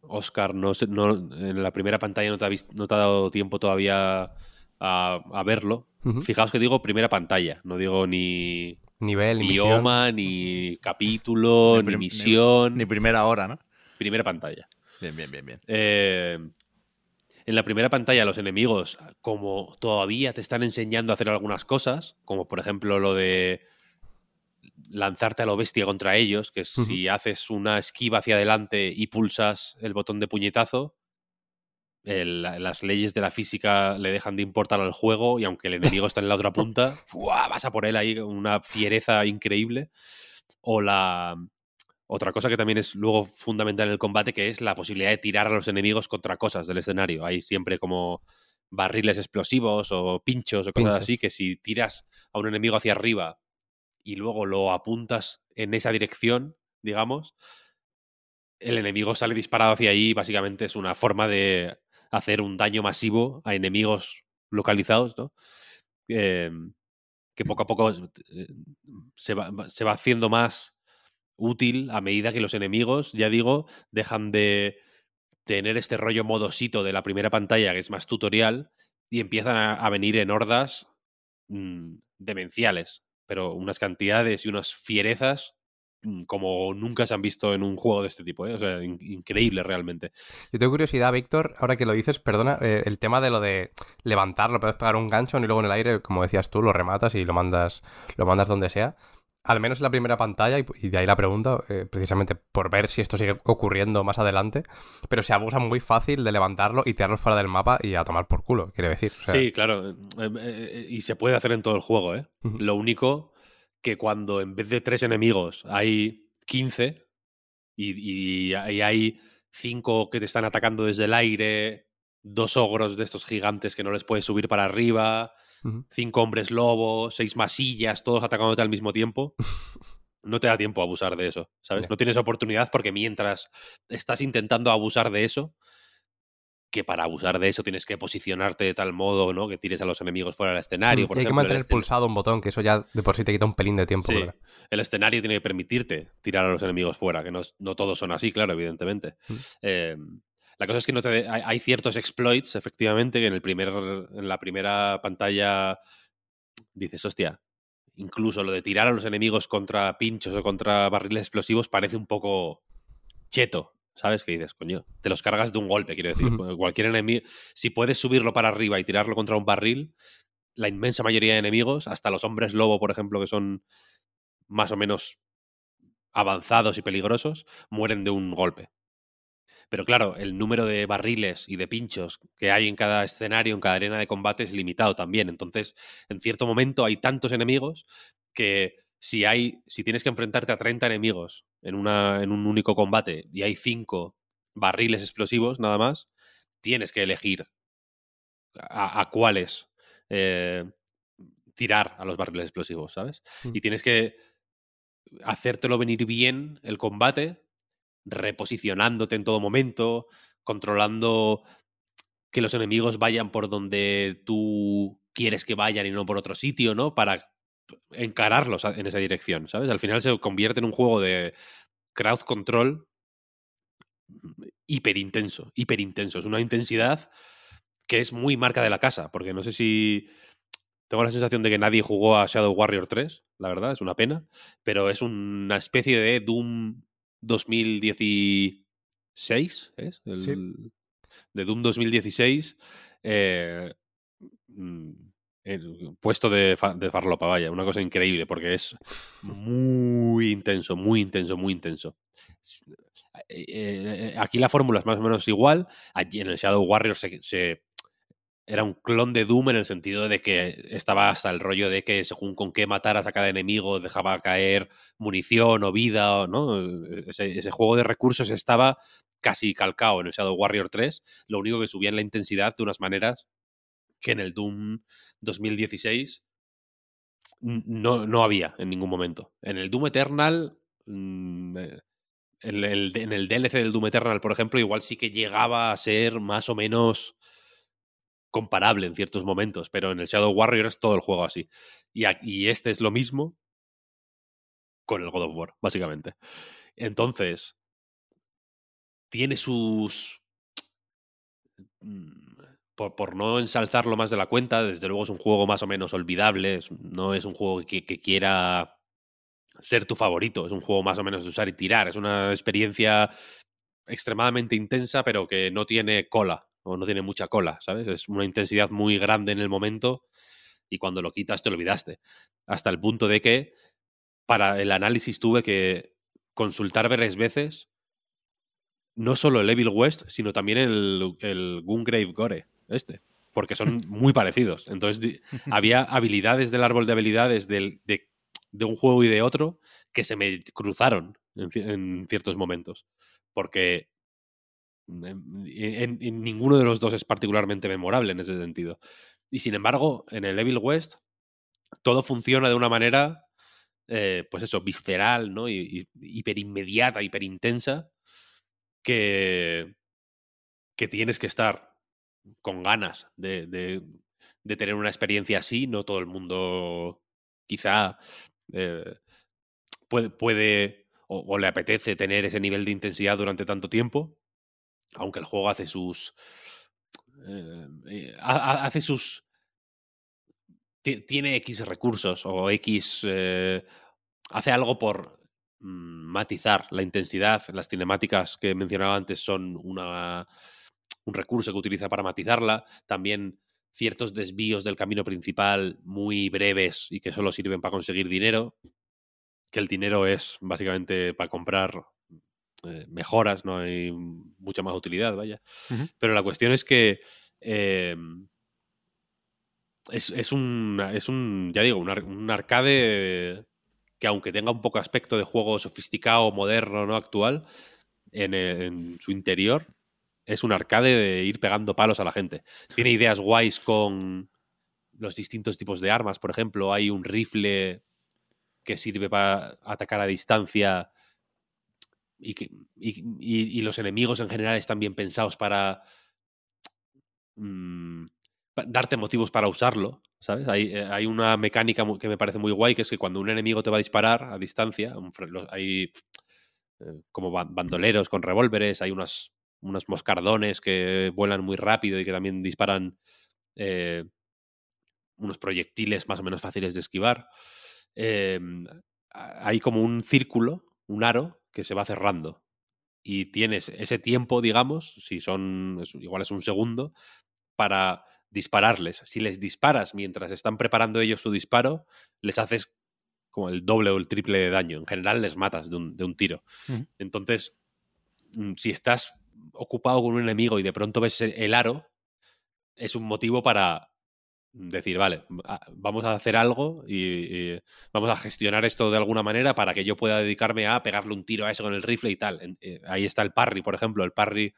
B: Oscar no, no- en la primera pantalla no te ha, no te ha dado tiempo todavía a, a verlo. Fijaos que digo primera pantalla, no digo ni
C: Nivel, ni
B: idioma, ni capítulo, ni, misión.
A: Ni primera hora, ¿no?
B: Primera pantalla.
A: Bien, bien, bien, bien.
B: Eh, en la primera pantalla los enemigos, como todavía te están enseñando a hacer algunas cosas, como por ejemplo lo de lanzarte a lo bestia contra ellos, que si haces una esquiva hacia adelante y pulsas el botón de puñetazo, el- las leyes de la física le dejan de importar al juego y aunque el enemigo está en la otra punta, ¡fua! vas a por él ahí con una fiereza increíble. O la, otra cosa que también es luego fundamental en el combate, que es la posibilidad de tirar a los enemigos contra cosas del escenario. Hay siempre como barriles explosivos o pinchos o cosas así, que si tiras a un enemigo hacia arriba y luego lo apuntas en esa dirección, digamos, el enemigo sale disparado hacia ahí y básicamente es una forma de hacer un daño masivo a enemigos localizados, ¿no? Eh, que poco a poco eh, se va, se va haciendo más útil a medida que los enemigos, ya digo, dejan de tener este rollo modosito de la primera pantalla, que es más tutorial, y empiezan a, venir en hordas mm, demenciales, pero unas cantidades y unas fierezas mm, como nunca se han visto en un juego de este tipo, ¿eh? o sea, in- increíble realmente.
C: Yo tengo curiosidad, Víctor, ahora que lo dices, perdona, eh, el tema de lo de levantarlo, puedes pegar un gancho y luego en el aire, como decías tú, lo rematas y lo mandas, lo mandas donde sea. Al menos en la primera pantalla, y, y de ahí la pregunta, eh, precisamente por ver si esto sigue ocurriendo más adelante, pero se abusa muy fácil de levantarlo y tirarlo fuera del mapa y a tomar por culo, quiere decir. O sea,
B: Sí, claro. eh, eh, y se puede hacer en todo el juego, ¿eh? Lo único que cuando en vez de tres enemigos hay 15 y, y hay- hay cinco que te están atacando desde el aire, dos ogros de estos gigantes que no les puedes subir para arriba, Cinco hombres lobo, seis masillas, todos atacándote al mismo tiempo. No te da tiempo a abusar de eso, ¿sabes? No tienes oportunidad porque mientras estás intentando abusar de eso, que para abusar de eso tienes que posicionarte de tal modo, ¿no? Que tires a los enemigos fuera del escenario.
C: y
B: Por
C: hay que
B: ejemplo, el
C: mantener pulsado un botón, que eso ya de por sí te quita un pelín de tiempo.
B: Sí, el escenario tiene que permitirte tirar a los enemigos fuera, que no, no todos son así, claro, evidentemente.
C: Mm.
B: Eh, la cosa es que no te hay, hay ciertos exploits, efectivamente, que en, el primer, en la primera pantalla dices, hostia, incluso lo de tirar a los enemigos contra pinchos o contra barriles explosivos parece un poco cheto. ¿Sabes? Que dices, coño, te los cargas de un golpe, quiero decir.
C: Ujú.
B: Cualquier enemigo. Si puedes subirlo para arriba y tirarlo contra un barril, la inmensa mayoría de enemigos, hasta los hombres lobo, por ejemplo, que son más o menos avanzados y peligrosos, mueren de un golpe. Pero claro, el número de barriles y de pinchos que hay en cada escenario, en cada arena de combate es limitado también. Entonces, en cierto momento hay tantos enemigos que si hay, si tienes que enfrentarte a 30 enemigos en, una, en un único combate y hay 5 barriles explosivos nada más, tienes que elegir a, a cuáles eh, tirar a los barriles explosivos, ¿sabes?
C: Mm.
B: Y tienes que hacértelo venir bien el combate, reposicionándote en todo momento, controlando que los enemigos vayan por donde tú quieres que vayan y no por otro sitio, ¿no? Para encararlos en esa dirección, ¿sabes? Al final se convierte en un juego de crowd control hiper intenso, hiper intenso. Es una intensidad que es muy marca de la casa, porque no sé si tengo la sensación de que nadie jugó a Shadow Warrior 3, la verdad, es una pena, pero es una especie de Doom 2016, ¿es? El,
C: Sí.
B: De Doom 2016, eh, mm, el puesto de, fa- de farlopa, vaya, una cosa increíble, porque es muy intenso, muy intenso, muy intenso. Eh, eh, aquí la fórmula es más o menos igual, allí en el Shadow Warrior se- se era un clon de Doom en el sentido de que estaba hasta el rollo de que según con qué mataras a cada enemigo dejaba caer munición o vida, o- ¿no? Ese, juego de recursos estaba casi calcado en el Shadow Warrior 3, lo único que subía en la intensidad de unas maneras que en el Doom 2016 n- no, no había en ningún momento. En el Doom Eternal, mm, eh, en el, en el DLC del Doom Eternal, por ejemplo, igual sí que llegaba a ser más o menos comparable en ciertos momentos, pero en el Shadow Warrior es todo el juego así. Y, este es lo mismo con el God of War, básicamente. Entonces, tiene sus... mm, Por, no ensalzarlo más de la cuenta, desde luego es un juego más o menos olvidable, no es un juego que, que quiera ser tu favorito, es un juego más o menos de usar y tirar, es una experiencia extremadamente intensa, pero que no tiene cola, o no tiene mucha cola, ¿sabes? Es una intensidad muy grande en el momento y cuando lo quitas te olvidaste. Hasta el punto de que para el análisis tuve que consultar varias veces no solo el Evil West, sino también el, el Gungrave Gore, este, porque son muy parecidos. Entonces había habilidades del árbol de habilidades del- de, de un juego y de otro que se me cruzaron en, en ciertos momentos, porque en, ninguno de los dos es particularmente memorable en ese sentido. Y sin embargo, en el Evil West todo funciona de una manera, eh, pues eso, visceral, ¿no? Y, y hiper inmediata, hiper intensa, que, que tienes que estar con ganas de, de- tener una experiencia así. No todo el mundo quizá eh, puede, puede o le apetece tener ese nivel de intensidad durante tanto tiempo, aunque el juego hace sus... eh, eh, ha- ha- hace sus... ti- Tiene X recursos o X... eh, hace algo por mm, matizar la intensidad. Las cinemáticas que mencionaba antes son una, un recurso que utiliza para matizarla. También ciertos desvíos del camino principal muy breves y que solo sirven para conseguir dinero. Que el dinero es básicamente para comprar eh, mejoras, no hay mucha más utilidad, vaya. Pero la cuestión es que eh, es, es un, es un, ya digo, un, ar- un arcade que aunque tenga un poco aspecto de juego sofisticado, moderno, no actual, en, en su interior es un arcade de ir pegando palos a la gente. Tiene ideas guays con los distintos tipos de armas. Por ejemplo, hay un rifle que sirve para atacar a distancia y, que, y, y- los enemigos en general están bien pensados para mm, darte motivos para usarlo, ¿sabes? Hay, eh, hay una mecánica que me parece muy guay, que es que cuando un enemigo te va a disparar a distancia, hay eh, como ban- bandoleros con revólveres, hay unas, unos moscardones que vuelan muy rápido y que también disparan eh, unos proyectiles más o menos fáciles de esquivar. A- hay como un círculo, un aro, que se va cerrando. Y tienes ese tiempo, digamos, si son, igual es un segundo, para dispararles. Si les disparas mientras están preparando ellos su disparo, les haces como el doble o el triple de daño. En general les matas de un, de un tiro. Entonces, mm, si estás ocupado con un enemigo y de pronto ves el aro, es un motivo para decir, vale, a- vamos a hacer algo y, vamos a gestionar esto de alguna manera para que yo pueda dedicarme a pegarle un tiro a eso con el rifle y tal. Eh, ahí está el parry, por ejemplo. El parry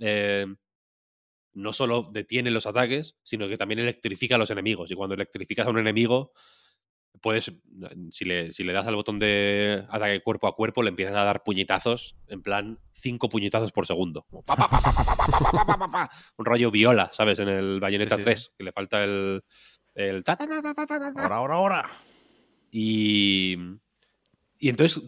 B: eh, no solo detiene los ataques, sino que también electrifica a los enemigos. Y cuando electrificas a un enemigo, puedes, si le, das al botón de ataque cuerpo a cuerpo, le empiezas a dar puñetazos, en plan, cinco puñetazos por segundo. Un rollo viola, ¿sabes? En el Bayonetta
A: sí,
B: 3, que le falta el...
A: ahora, ahora, ahora.
B: Y... Y entonces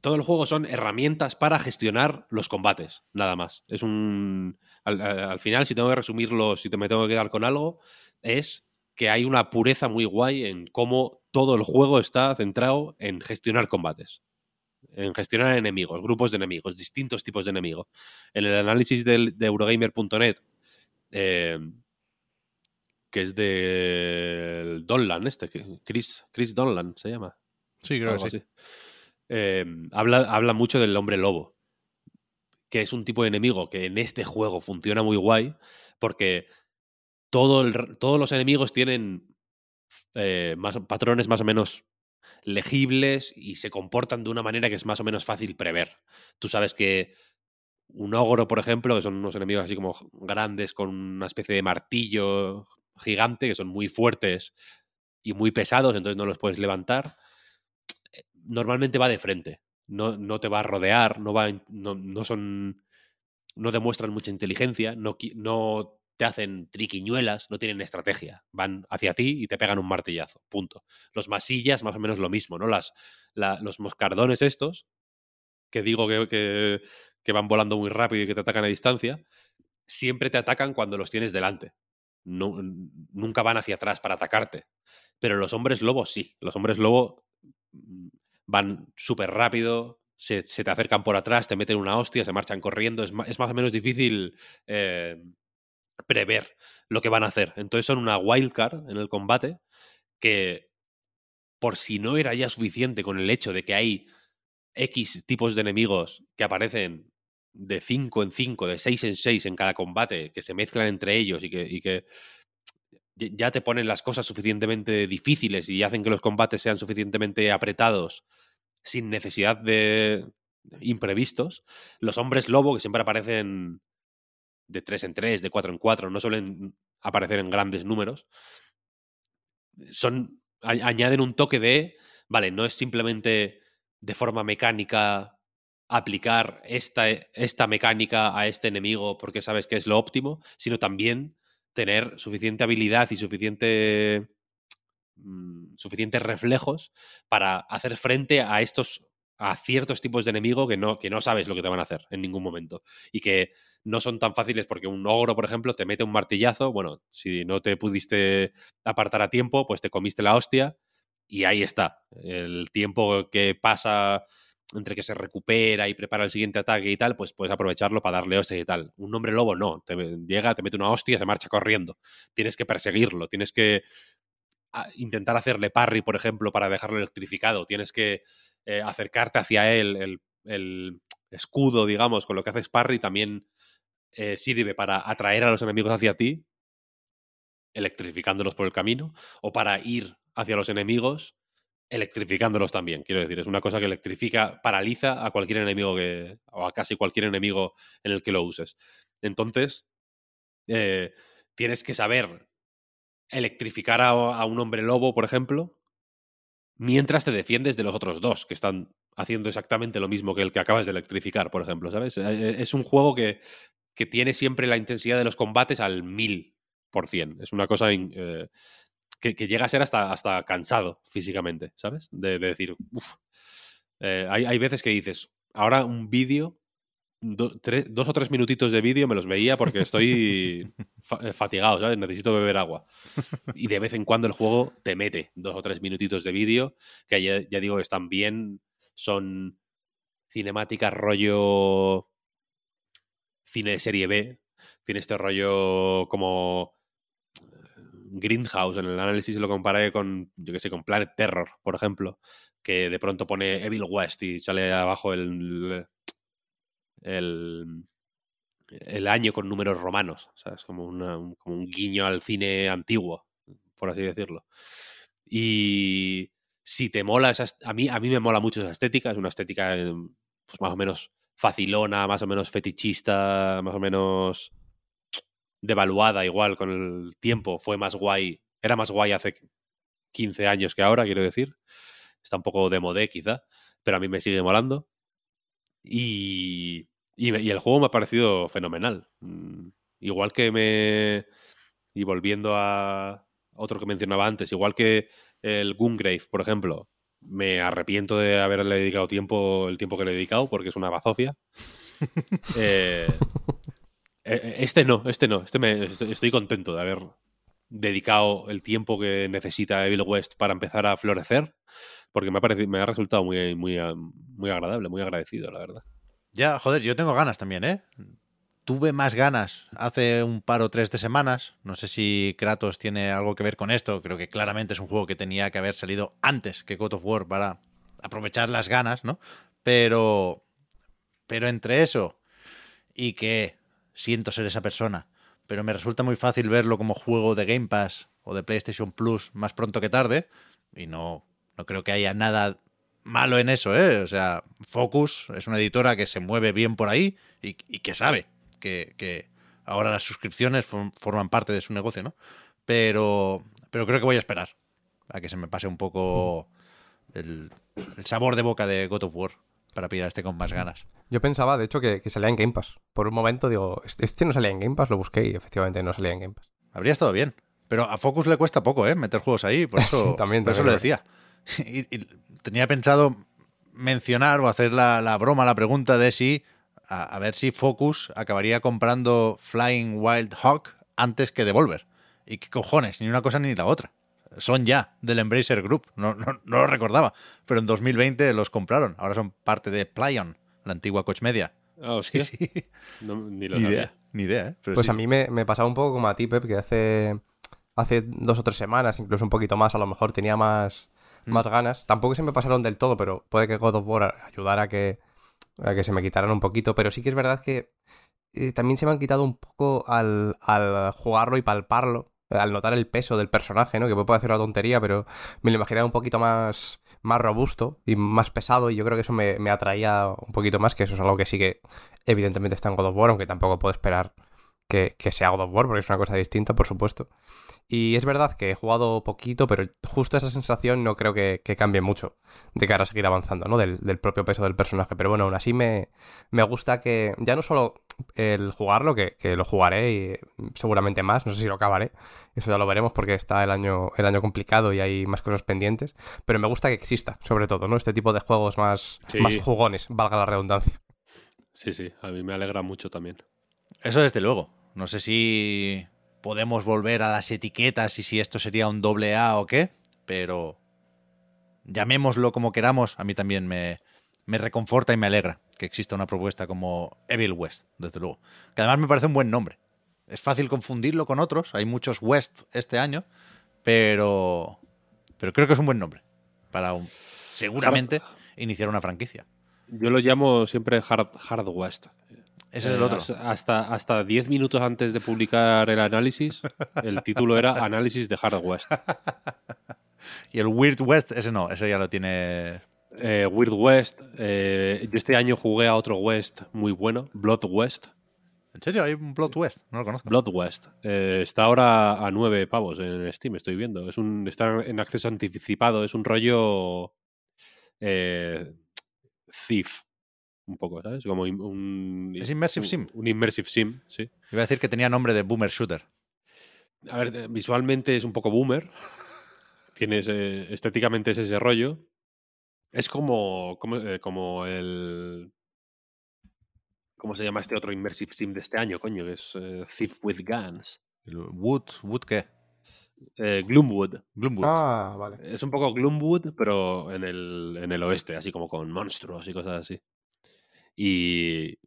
B: todo el juego son herramientas para gestionar los combates, nada más. Es un... Al, final, si tengo que resumirlo, si me tengo que quedar con algo, es que hay una pureza muy guay en cómo todo el juego está centrado en gestionar combates. En gestionar enemigos, grupos de enemigos, distintos tipos de enemigos. En el análisis del, de Eurogamer.net, eh, que es de Donlan, este, Chris, Chris Donlan se llama.
A: Sí, creo que sí.
B: Eh, habla, habla mucho del hombre lobo, que es un tipo de enemigo que en este juego funciona muy guay, porque todo el todos los enemigos tienen eh, más, patrones más o menos legibles y se comportan de una manera que es más o menos fácil prever. Tú sabes que un ogro, por ejemplo, que son unos enemigos así como grandes con una especie de martillo gigante, que son muy fuertes y muy pesados, entonces no los puedes levantar. eh, Normalmente va de frente, no, no te va a rodear, no, va, no, no son. No demuestran mucha inteligencia, no, no te hacen triquiñuelas, no tienen estrategia. Van hacia ti y te pegan un martillazo. Punto. Los masillas, más o menos lo mismo, ¿no? Las, la- los moscardones estos, que digo que, que, van volando muy rápido y que te atacan a distancia, siempre te atacan cuando los tienes delante. No- nunca van hacia atrás para atacarte. Pero los hombres lobos sí. Los hombres lobo mm, van súper rápido, se, se te acercan por atrás, te meten una hostia, se marchan corriendo. Es, es más o menos difícil eh, prever lo que van a hacer. Entonces son una wildcard en el combate que, por si no era ya suficiente con el hecho de que hay X tipos de enemigos que aparecen de 5 en 5, de 6 en 6 en cada combate, que se mezclan entre ellos y que, y que ya- te ponen las cosas suficientemente difíciles y hacen que los combates sean suficientemente apretados sin necesidad de imprevistos. Los hombres lobo, que siempre aparecen de 3 en 3, de 4 en 4, no suelen aparecer en grandes números, son añaden un toque de, vale, no es simplemente de forma mecánica aplicar esta, esta mecánica a este enemigo porque sabes que es lo óptimo, sino también tener suficiente habilidad y suficiente mm, suficientes reflejos para hacer frente a estos a ciertos tipos de enemigo que no, que no sabes lo que te van a hacer en ningún momento. Y que no son tan fáciles porque un ogro, por ejemplo, te mete un martillazo. Bueno, si no te pudiste apartar a tiempo, pues te comiste la hostia y ahí está. El tiempo que pasa entre que se recupera y prepara el siguiente ataque y tal, pues puedes aprovecharlo para darle hostia y tal. Un hombre lobo no, te llega, te mete una hostia, se marcha corriendo. Tienes que perseguirlo, tienes que intentar hacerle parry, por ejemplo, para dejarlo electrificado. Tienes que eh, acercarte hacia él, el, escudo, digamos, con lo que haces parry también eh, sirve para atraer a los enemigos hacia ti, electrificándolos por el camino, o para ir hacia los enemigos, electrificándolos también. Quiero decir, es una cosa que electrifica, paraliza a cualquier enemigo que, o a casi cualquier enemigo en el que lo uses. Entonces, eh, tienes que saber electrificar a, un hombre lobo, por ejemplo, mientras te defiendes de los otros dos, que están haciendo exactamente lo mismo que el que acabas de electrificar, por ejemplo, ¿sabes? Eh, eh, es un juego que, que tiene siempre la intensidad de los combates al mil por cien. Es una cosa eh, que, llega a ser hasta, hasta cansado físicamente, ¿sabes? De, decir, uff. hay, hay veces que dices, ahora un vídeo dos o tres minutitos de vídeo me los veía porque estoy eh, fatigado, ¿sabes? Necesito beber agua. Y de vez en cuando el juego te mete dos o tres minutitos de vídeo, que ya, ya, digo, están bien, son cinemáticas rollo cine de serie B, tiene este rollo como eh, Greenhouse, en el análisis lo comparé con, yo que sé, con Planet Terror, por ejemplo, que de pronto pone Evil West y sale abajo el, el, el año con números romanos, ¿sabes? Como, un, como un guiño al cine antiguo, por así decirlo. Y si te mola, a, mí, a mí me mola mucho esa estética, es una estética eh, pues más o menos facilona, más o menos fetichista, más o menos devaluada igual con el tiempo, fue más guay, era más guay hace 15 años que ahora, quiero decir. Está un poco de modé quizá, pero a mí me sigue molando. Y, y, el juego me ha parecido fenomenal. Mm, igual que me... Y volviendo a otro que mencionaba antes, igual que el Gungrave, por ejemplo, me arrepiento de haberle dedicado tiempo, el tiempo que le he dedicado, porque es una bazofia. Eh, e, e, este no, este no. Este me, estoy contento de haber dedicado el tiempo que necesita Evil West para empezar a florecer, porque me ha, parecido, me ha resultado muy, muy, muy agradable, muy agradecido, la verdad.
A: Ya, joder, yo tengo ganas también, ¿eh? Tuve más ganas hace un par o tres de semanas. No sé si Kratos tiene algo que ver con esto. Creo que claramente es un juego que tenía que haber salido antes que God of War para aprovechar las ganas, ¿no? Pero. Pero entre eso y que siento ser esa persona, pero me resulta muy fácil verlo como juego de Game Pass o de PlayStation Plus más pronto que tarde. Y no, no creo que haya nada malo en eso, ¿eh? O sea, Focus es una editora que se mueve bien por ahí y, que sabe que, ahora las suscripciones forman parte de su negocio, ¿no? Pero, pero creo que voy a esperar a que se me pase un poco el, sabor de boca de God of War para pillar este con más ganas.
C: Yo pensaba, de hecho, que, salía en Game Pass. Por un momento digo, este, este no salía en Game Pass, lo busqué y efectivamente no salía en Game Pass.
A: Habría estado bien. Pero a Focus le cuesta poco, ¿eh? Meter juegos ahí, por eso, también, por eso lo decía. y, tenía pensado mencionar o hacer la, broma, la pregunta de si, a, ver si Focus acabaría comprando Flying Wild Hawk antes que Devolver. Y qué cojones, ni una cosa ni la otra. Son ya del Embracer Group, no, no, lo recordaba, pero en 2020 los compraron. Ahora son parte de Plyon, la antigua Coach Media.
B: Oh, sí, sí.
A: ni, idea, ni idea. ¿eh?
C: pues a mí me, me, pasaba un poco como a ti, Pep, que hace, hace dos o tres semanas, incluso un poquito más, a lo mejor tenía más. Más ganas. Tampoco se me pasaron del todo, pero puede que God of War ayudara a que, a que se me quitaran un poquito. Pero sí que es verdad que eh, también se me han quitado un poco al, al jugarlo y palparlo al notar el peso del personaje, ¿no? Que puede parecer una tontería, pero me lo imaginaba un poquito más, más robusto y más pesado, y yo creo que eso me, me, atraía un poquito más, que eso es algo que sí que evidentemente está en God of War, aunque tampoco puedo esperar que, que sea God of War, porque es una cosa distinta, por supuesto. Y es verdad que he jugado poquito, pero justo esa sensación no creo que, que cambie mucho de cara a seguir avanzando, ¿no? Del, del, propio peso del personaje. Pero bueno, aún así me, me gusta que ya no solo el jugarlo, que, que, lo jugaré y seguramente más, no sé si lo acabaré, eso ya lo veremos porque está el año, el año complicado y hay más cosas pendientes, pero me gusta que exista, sobre todo, ¿no? Este tipo de juegos más, sí. más jugones, valga la redundancia.
B: Sí, sí, a mí me alegra mucho también.
A: Eso desde luego. No sé si podemos volver a las etiquetas y si esto sería un doble A o qué, pero llamémoslo como queramos, a mí también me, me reconforta y me alegra que exista una propuesta como Evil West, desde luego. Que además me parece un buen nombre. Es fácil confundirlo con otros, hay muchos West este año, pero, pero creo que es un buen nombre para un, seguramente iniciar una franquicia.
B: Yo lo llamo siempre Hard, hard West.
A: Ese es el otro.
B: Hasta, hasta 10 minutos antes de publicar el análisis, el título era Análisis de Hard West.
A: y el Weird West, ese no, ese ya lo tiene.
B: Eh, Weird West. Eh, yo este año jugué a otro West muy bueno, Blood West.
A: ¿En serio? ¿Hay un Blood West? No lo conozco.
B: Blood West. Eh, está ahora a 9 pavos en Steam, estoy viendo. Es un, está en acceso anticipado, es un rollo. Eh, Thief un poco, ¿sabes? Como un...
A: ¿Es Immersive
B: un,
A: Sim?
B: Un Immersive Sim, sí.
A: Iba a decir que tenía nombre de Boomer Shooter.
B: A ver, visualmente es un poco boomer. Tiene ese, estéticamente es ese rollo. Es como, como, eh, como el... ¿Cómo se llama este otro Immersive Sim de este año, coño? Que es eh, Thief with Guns.
A: ¿Wood? ¿Wood qué?
B: Eh, Gloomwood.
A: Gloomwood.
C: Ah, vale.
B: Es un poco Gloomwood, pero en el, en el oeste, así como con monstruos y cosas así. Y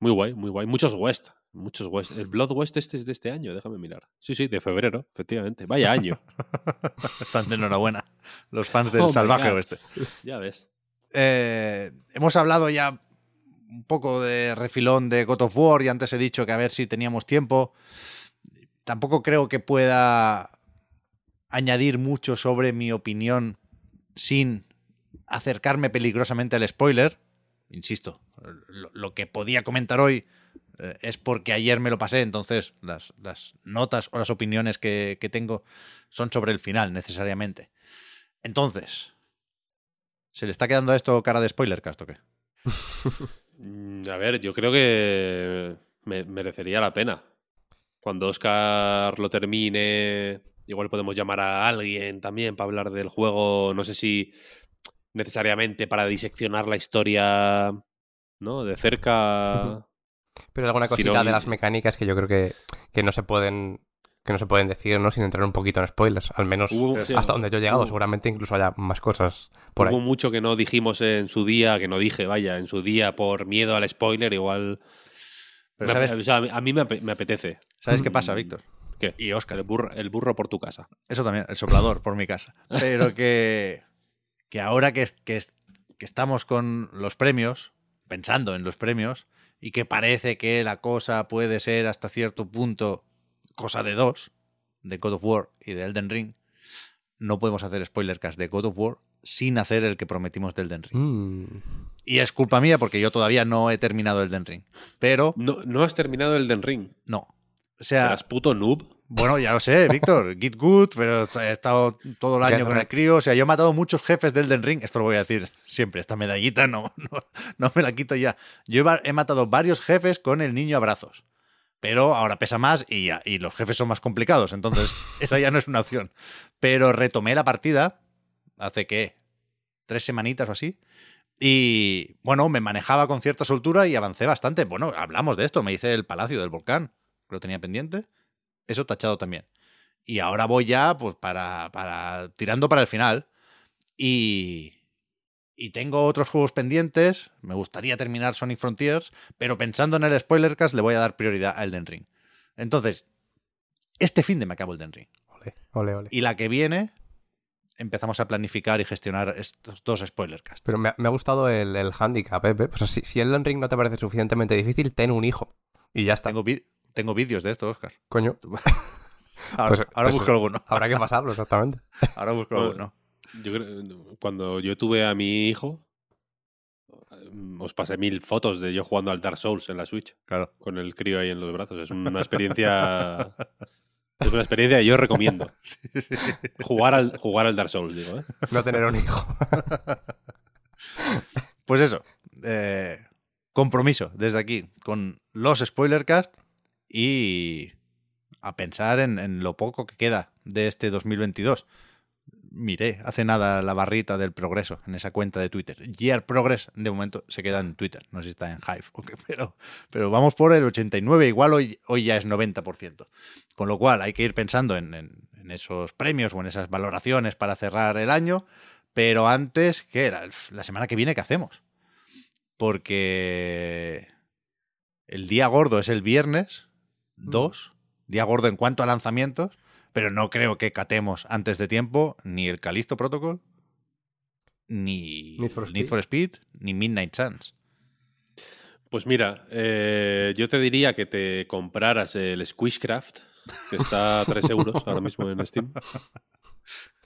B: muy guay, muy guay. Muchos West, muchos West. El Blood West este es de este año, déjame mirar. Sí, sí, de febrero, efectivamente. Vaya año.
A: Están de enhorabuena los fans del
B: Oh
A: salvaje oeste.
B: ya ves.
A: Eh, hemos hablado ya un poco de refilón de God of War y antes he dicho que a ver si teníamos tiempo. Tampoco creo que pueda añadir mucho sobre mi opinión sin acercarme peligrosamente al spoiler. Insisto, lo, que podía comentar hoy eh, es porque ayer me lo pasé, entonces las, notas o las opiniones que, tengo son sobre el final necesariamente. Entonces, ¿se le está quedando a esto cara de spoiler, cast qué?
B: A ver, yo creo que me- merecería la pena. Cuando Oscar lo termine, igual podemos llamar a alguien también para hablar del juego. No sé si necesariamente para diseccionar la historia, ¿no? De cerca.
C: Pero alguna
B: Si
C: cosita de las mecánicas que yo creo que, que no se pueden que no se pueden decir, ¿no? Sin entrar un poquito en spoilers. Al menos
B: Hubo- sí,
C: hasta donde yo he llegado.
B: hubo-
C: Seguramente incluso haya más cosas por
B: Hubo
C: ahí.
B: mucho que no dijimos en su día, que no dije, vaya, en su día por miedo al spoiler, igual.
A: Pero ¿sabes,
B: o sea, a mí me, me apetece.
A: ¿sabes qué pasa, Víctor?
B: ¿Qué?
A: Y Oscar.
B: El burro, el burro por tu casa.
A: Eso también, el soplador por mi casa. Pero que, que ahora que, es- que, es- que estamos con los premios, pensando en los premios, y que parece que la cosa puede ser hasta cierto punto cosa de dos, de God of War y de Elden Ring, no podemos hacer spoilercast de God of War sin hacer el que prometimos de Elden Ring.
C: Mm.
A: Y es culpa mía porque yo todavía no he terminado Elden Ring. Pero
B: No, no has terminado el Den Ring.
A: no. O sea,
B: Serás puto noob.
A: Bueno, ya lo sé, Víctor. Git good, pero he estado todo el año con el crío. O sea, yo he matado muchos jefes del Den Ring. Esto lo voy a decir siempre. Esta medallita no, no, no me la quito ya. Yo he, matado varios jefes con el niño a brazos. Pero ahora pesa más y, ya, y los jefes son más complicados. Entonces, esa ya no es una opción. Pero retomé la partida hace que tres semanitas o así. Y bueno, me manejaba con cierta soltura y avancé bastante. Bueno, hablamos de esto. Me hice el Palacio del Volcán, que lo tenía pendiente. Eso tachado también. Y ahora voy ya, pues, para, para tirando para el final. Y, y tengo otros juegos pendientes. Me gustaría terminar Sonic Frontiers, pero pensando en el spoilercast le voy a dar prioridad a Elden Ring. Entonces, este fin de me acabo Elden Ring.
C: Ole, ole, ole.
A: Y la que viene, empezamos a planificar y gestionar estos dos spoilercasts.
C: Pero me, me ha gustado el, el handicap, ¿eh? O sea, si, si Elden Ring no te parece suficientemente difícil, ten un hijo. Y ya está.
A: Tengo, tengo vídeos de esto, Oscar.
C: Coño.
A: Ahora,
C: Pues-
A: ahora
C: pues
A: busco alguno.
C: Habrá que pasarlo, exactamente.
A: Ahora busco
B: Bueno,
A: alguno.
B: Yo creo, cuando yo tuve a mi hijo, os pasé mil fotos de yo jugando al Dark Souls en la Switch.
A: Claro.
B: Con el crío ahí en los brazos. Es una experiencia. es una experiencia que yo recomiendo. Jugar, al, jugar al Dark Souls, digo. ¿eh?
C: No tener un hijo.
A: Pues eso. eh, compromiso desde aquí con los Spoilercast y a pensar en, lo poco que queda de este 2022. Miré hace nada la barrita del progreso en esa cuenta de Twitter. Year Progress de momento se queda en Twitter. No sé si está en Hive, o qué, pero, pero vamos por el 89, igual hoy, hoy ya es 90%. Con lo cual hay que ir pensando en, esos premios o en esas valoraciones para cerrar el año. Pero antes, ¿qué era? La semana que viene, ¿qué hacemos? Porque el día gordo es el viernes 2, día gordo en cuanto a lanzamientos, pero no creo que catemos antes de tiempo ni el Callisto Protocol, ni
C: Need for
A: Need
C: Speed.
A: for Speed, ni Midnight Suns.
B: Pues mira, eh, yo te diría que te compraras el Squishcraft, que está a 3 euros ahora mismo en Steam.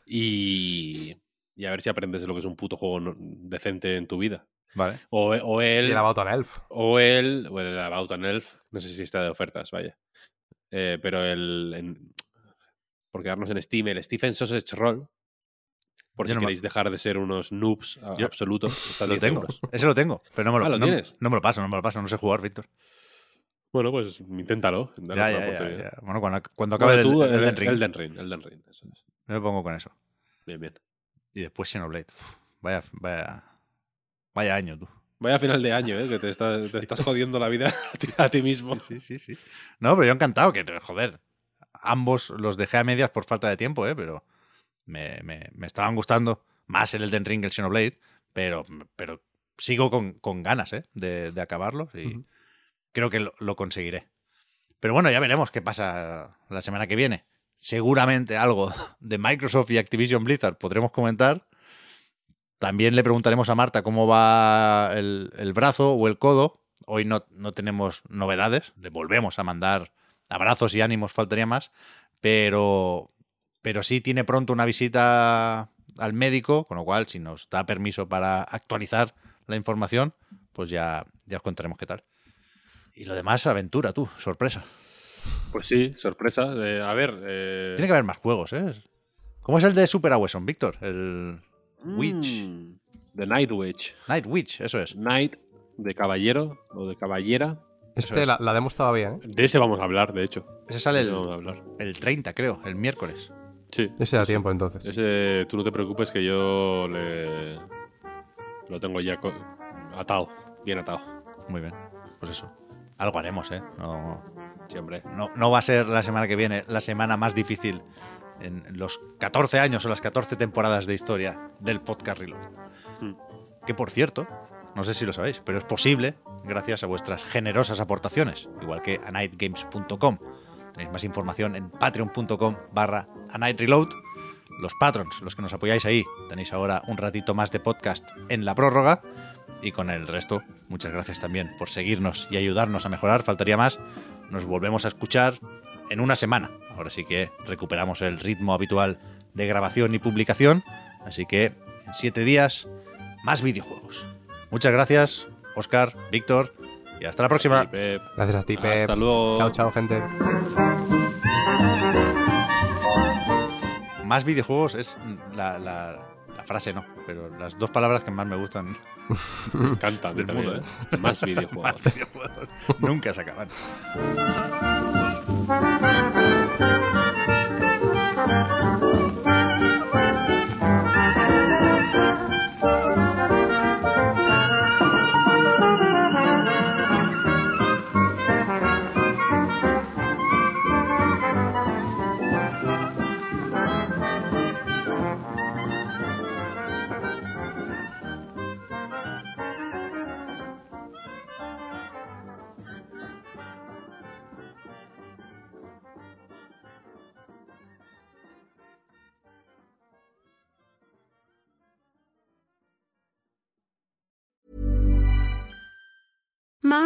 B: Y, y a ver si aprendes lo que es un puto juego no- decente en tu vida.
A: Vale.
B: O, o
C: Y
B: el.
C: el About an Elf.
B: O el. O el About an Elf. No sé si está de ofertas, vaya. Eh, pero el. en- por quedarnos en Steam, el Stephen Sausage Roll. Por
A: Yo
B: si
A: no me-
B: queréis dejar de ser unos noobs
A: Yo-
B: absolutos.
A: Lo
B: 10
A: tengo.
B: euros.
A: Ese lo tengo, pero no me lo,
B: Ah, ¿lo
A: no-
B: tienes?
A: no me lo paso, no me lo paso, no sé jugar, Víctor.
B: Bueno, pues inténtalo.
A: Ya, ya, ya,
B: oportunidad.
A: ya. Bueno, cuando, cuando acabe
B: Bueno, tú,
A: el, el
B: el-
A: Elden Ring,
B: Elden Ring. Elden Ring, eso es.
A: yo me pongo con eso.
B: Bien, bien.
A: Y después Xenoblade. Uf, vaya, vaya, vaya año, tú.
B: Vaya final de año, ¿eh? Que te estás, te estás jodiendo la vida a ti, a ti mismo.
A: Sí, sí, sí. No, pero yo encantado que, joder, ambos los dejé a medias por falta de tiempo, ¿eh? Pero me, me- me estaban gustando más el Elden Ring que el Xenoblade, pero, pero sigo con, con ganas, ¿eh? De, de acabarlos y creo que lo, lo conseguiré. Pero bueno, ya veremos qué pasa la semana que viene. Seguramente algo de Microsoft y Activision Blizzard podremos comentar. También le preguntaremos a Marta cómo va el, el brazo o el codo. Hoy no, no tenemos novedades. Le volvemos a mandar abrazos y ánimos, faltaría más. Pero, pero sí tiene pronto una visita al médico, con lo cual, si nos da permiso para actualizar la información, pues ya, ya os contaremos qué tal. Y lo demás, aventura, tú, sorpresa.
B: Pues sí, sorpresa. Eh, a ver. eh,
A: Tiene que haber más juegos, ¿eh? ¿Cómo es el de Super Aweson, Víctor? El Witch.
B: mm, The Night Witch.
A: Night Witch, eso es.
B: Night de caballero o de caballera.
C: Este,
A: es.
C: la, la demo estaba bien, ¿eh?
B: De ese vamos a hablar, de hecho.
A: Ese sale el,
B: vamos a hablar.
A: el 30, creo, el miércoles.
B: Sí.
C: Ese da tiempo entonces.
B: Ese, tú no te preocupes que yo le. Lo tengo ya atado. Bien atado.
A: Muy bien. Pues eso. Algo haremos, ¿eh? No,
B: Siempre.
A: no, no va a ser la semana que viene la semana más difícil en los 14 años o las 14 temporadas de historia del podcast Reload.
B: Mm.
A: Que por cierto, no sé si lo sabéis, pero es posible gracias a vuestras generosas aportaciones, igual que a nightgames.com. Tenéis más información en patreon.com barra a night reload. Los patrons, los que nos apoyáis ahí, tenéis ahora un ratito más de podcast en la prórroga. Y con el resto, muchas gracias también por seguirnos y ayudarnos a mejorar. Faltaría más. Nos volvemos a escuchar en una semana. Ahora sí que recuperamos el ritmo habitual de grabación y publicación. Así que en siete días, más videojuegos. Muchas gracias, Oscar, Víctor, y hasta la próxima.
B: Sí, Pep.
C: Gracias a ti, Pep.
B: Hasta luego.
C: Chao, chao, gente.
A: Más videojuegos es la, la- la frase, no, pero las dos palabras que más me gustan.
B: Me encanta. a mí
A: Del
B: también,
A: mundo,
B: ¿eh? Más videojuegos.
A: Más videojuegos. Nunca se acaban.
E: Thank you.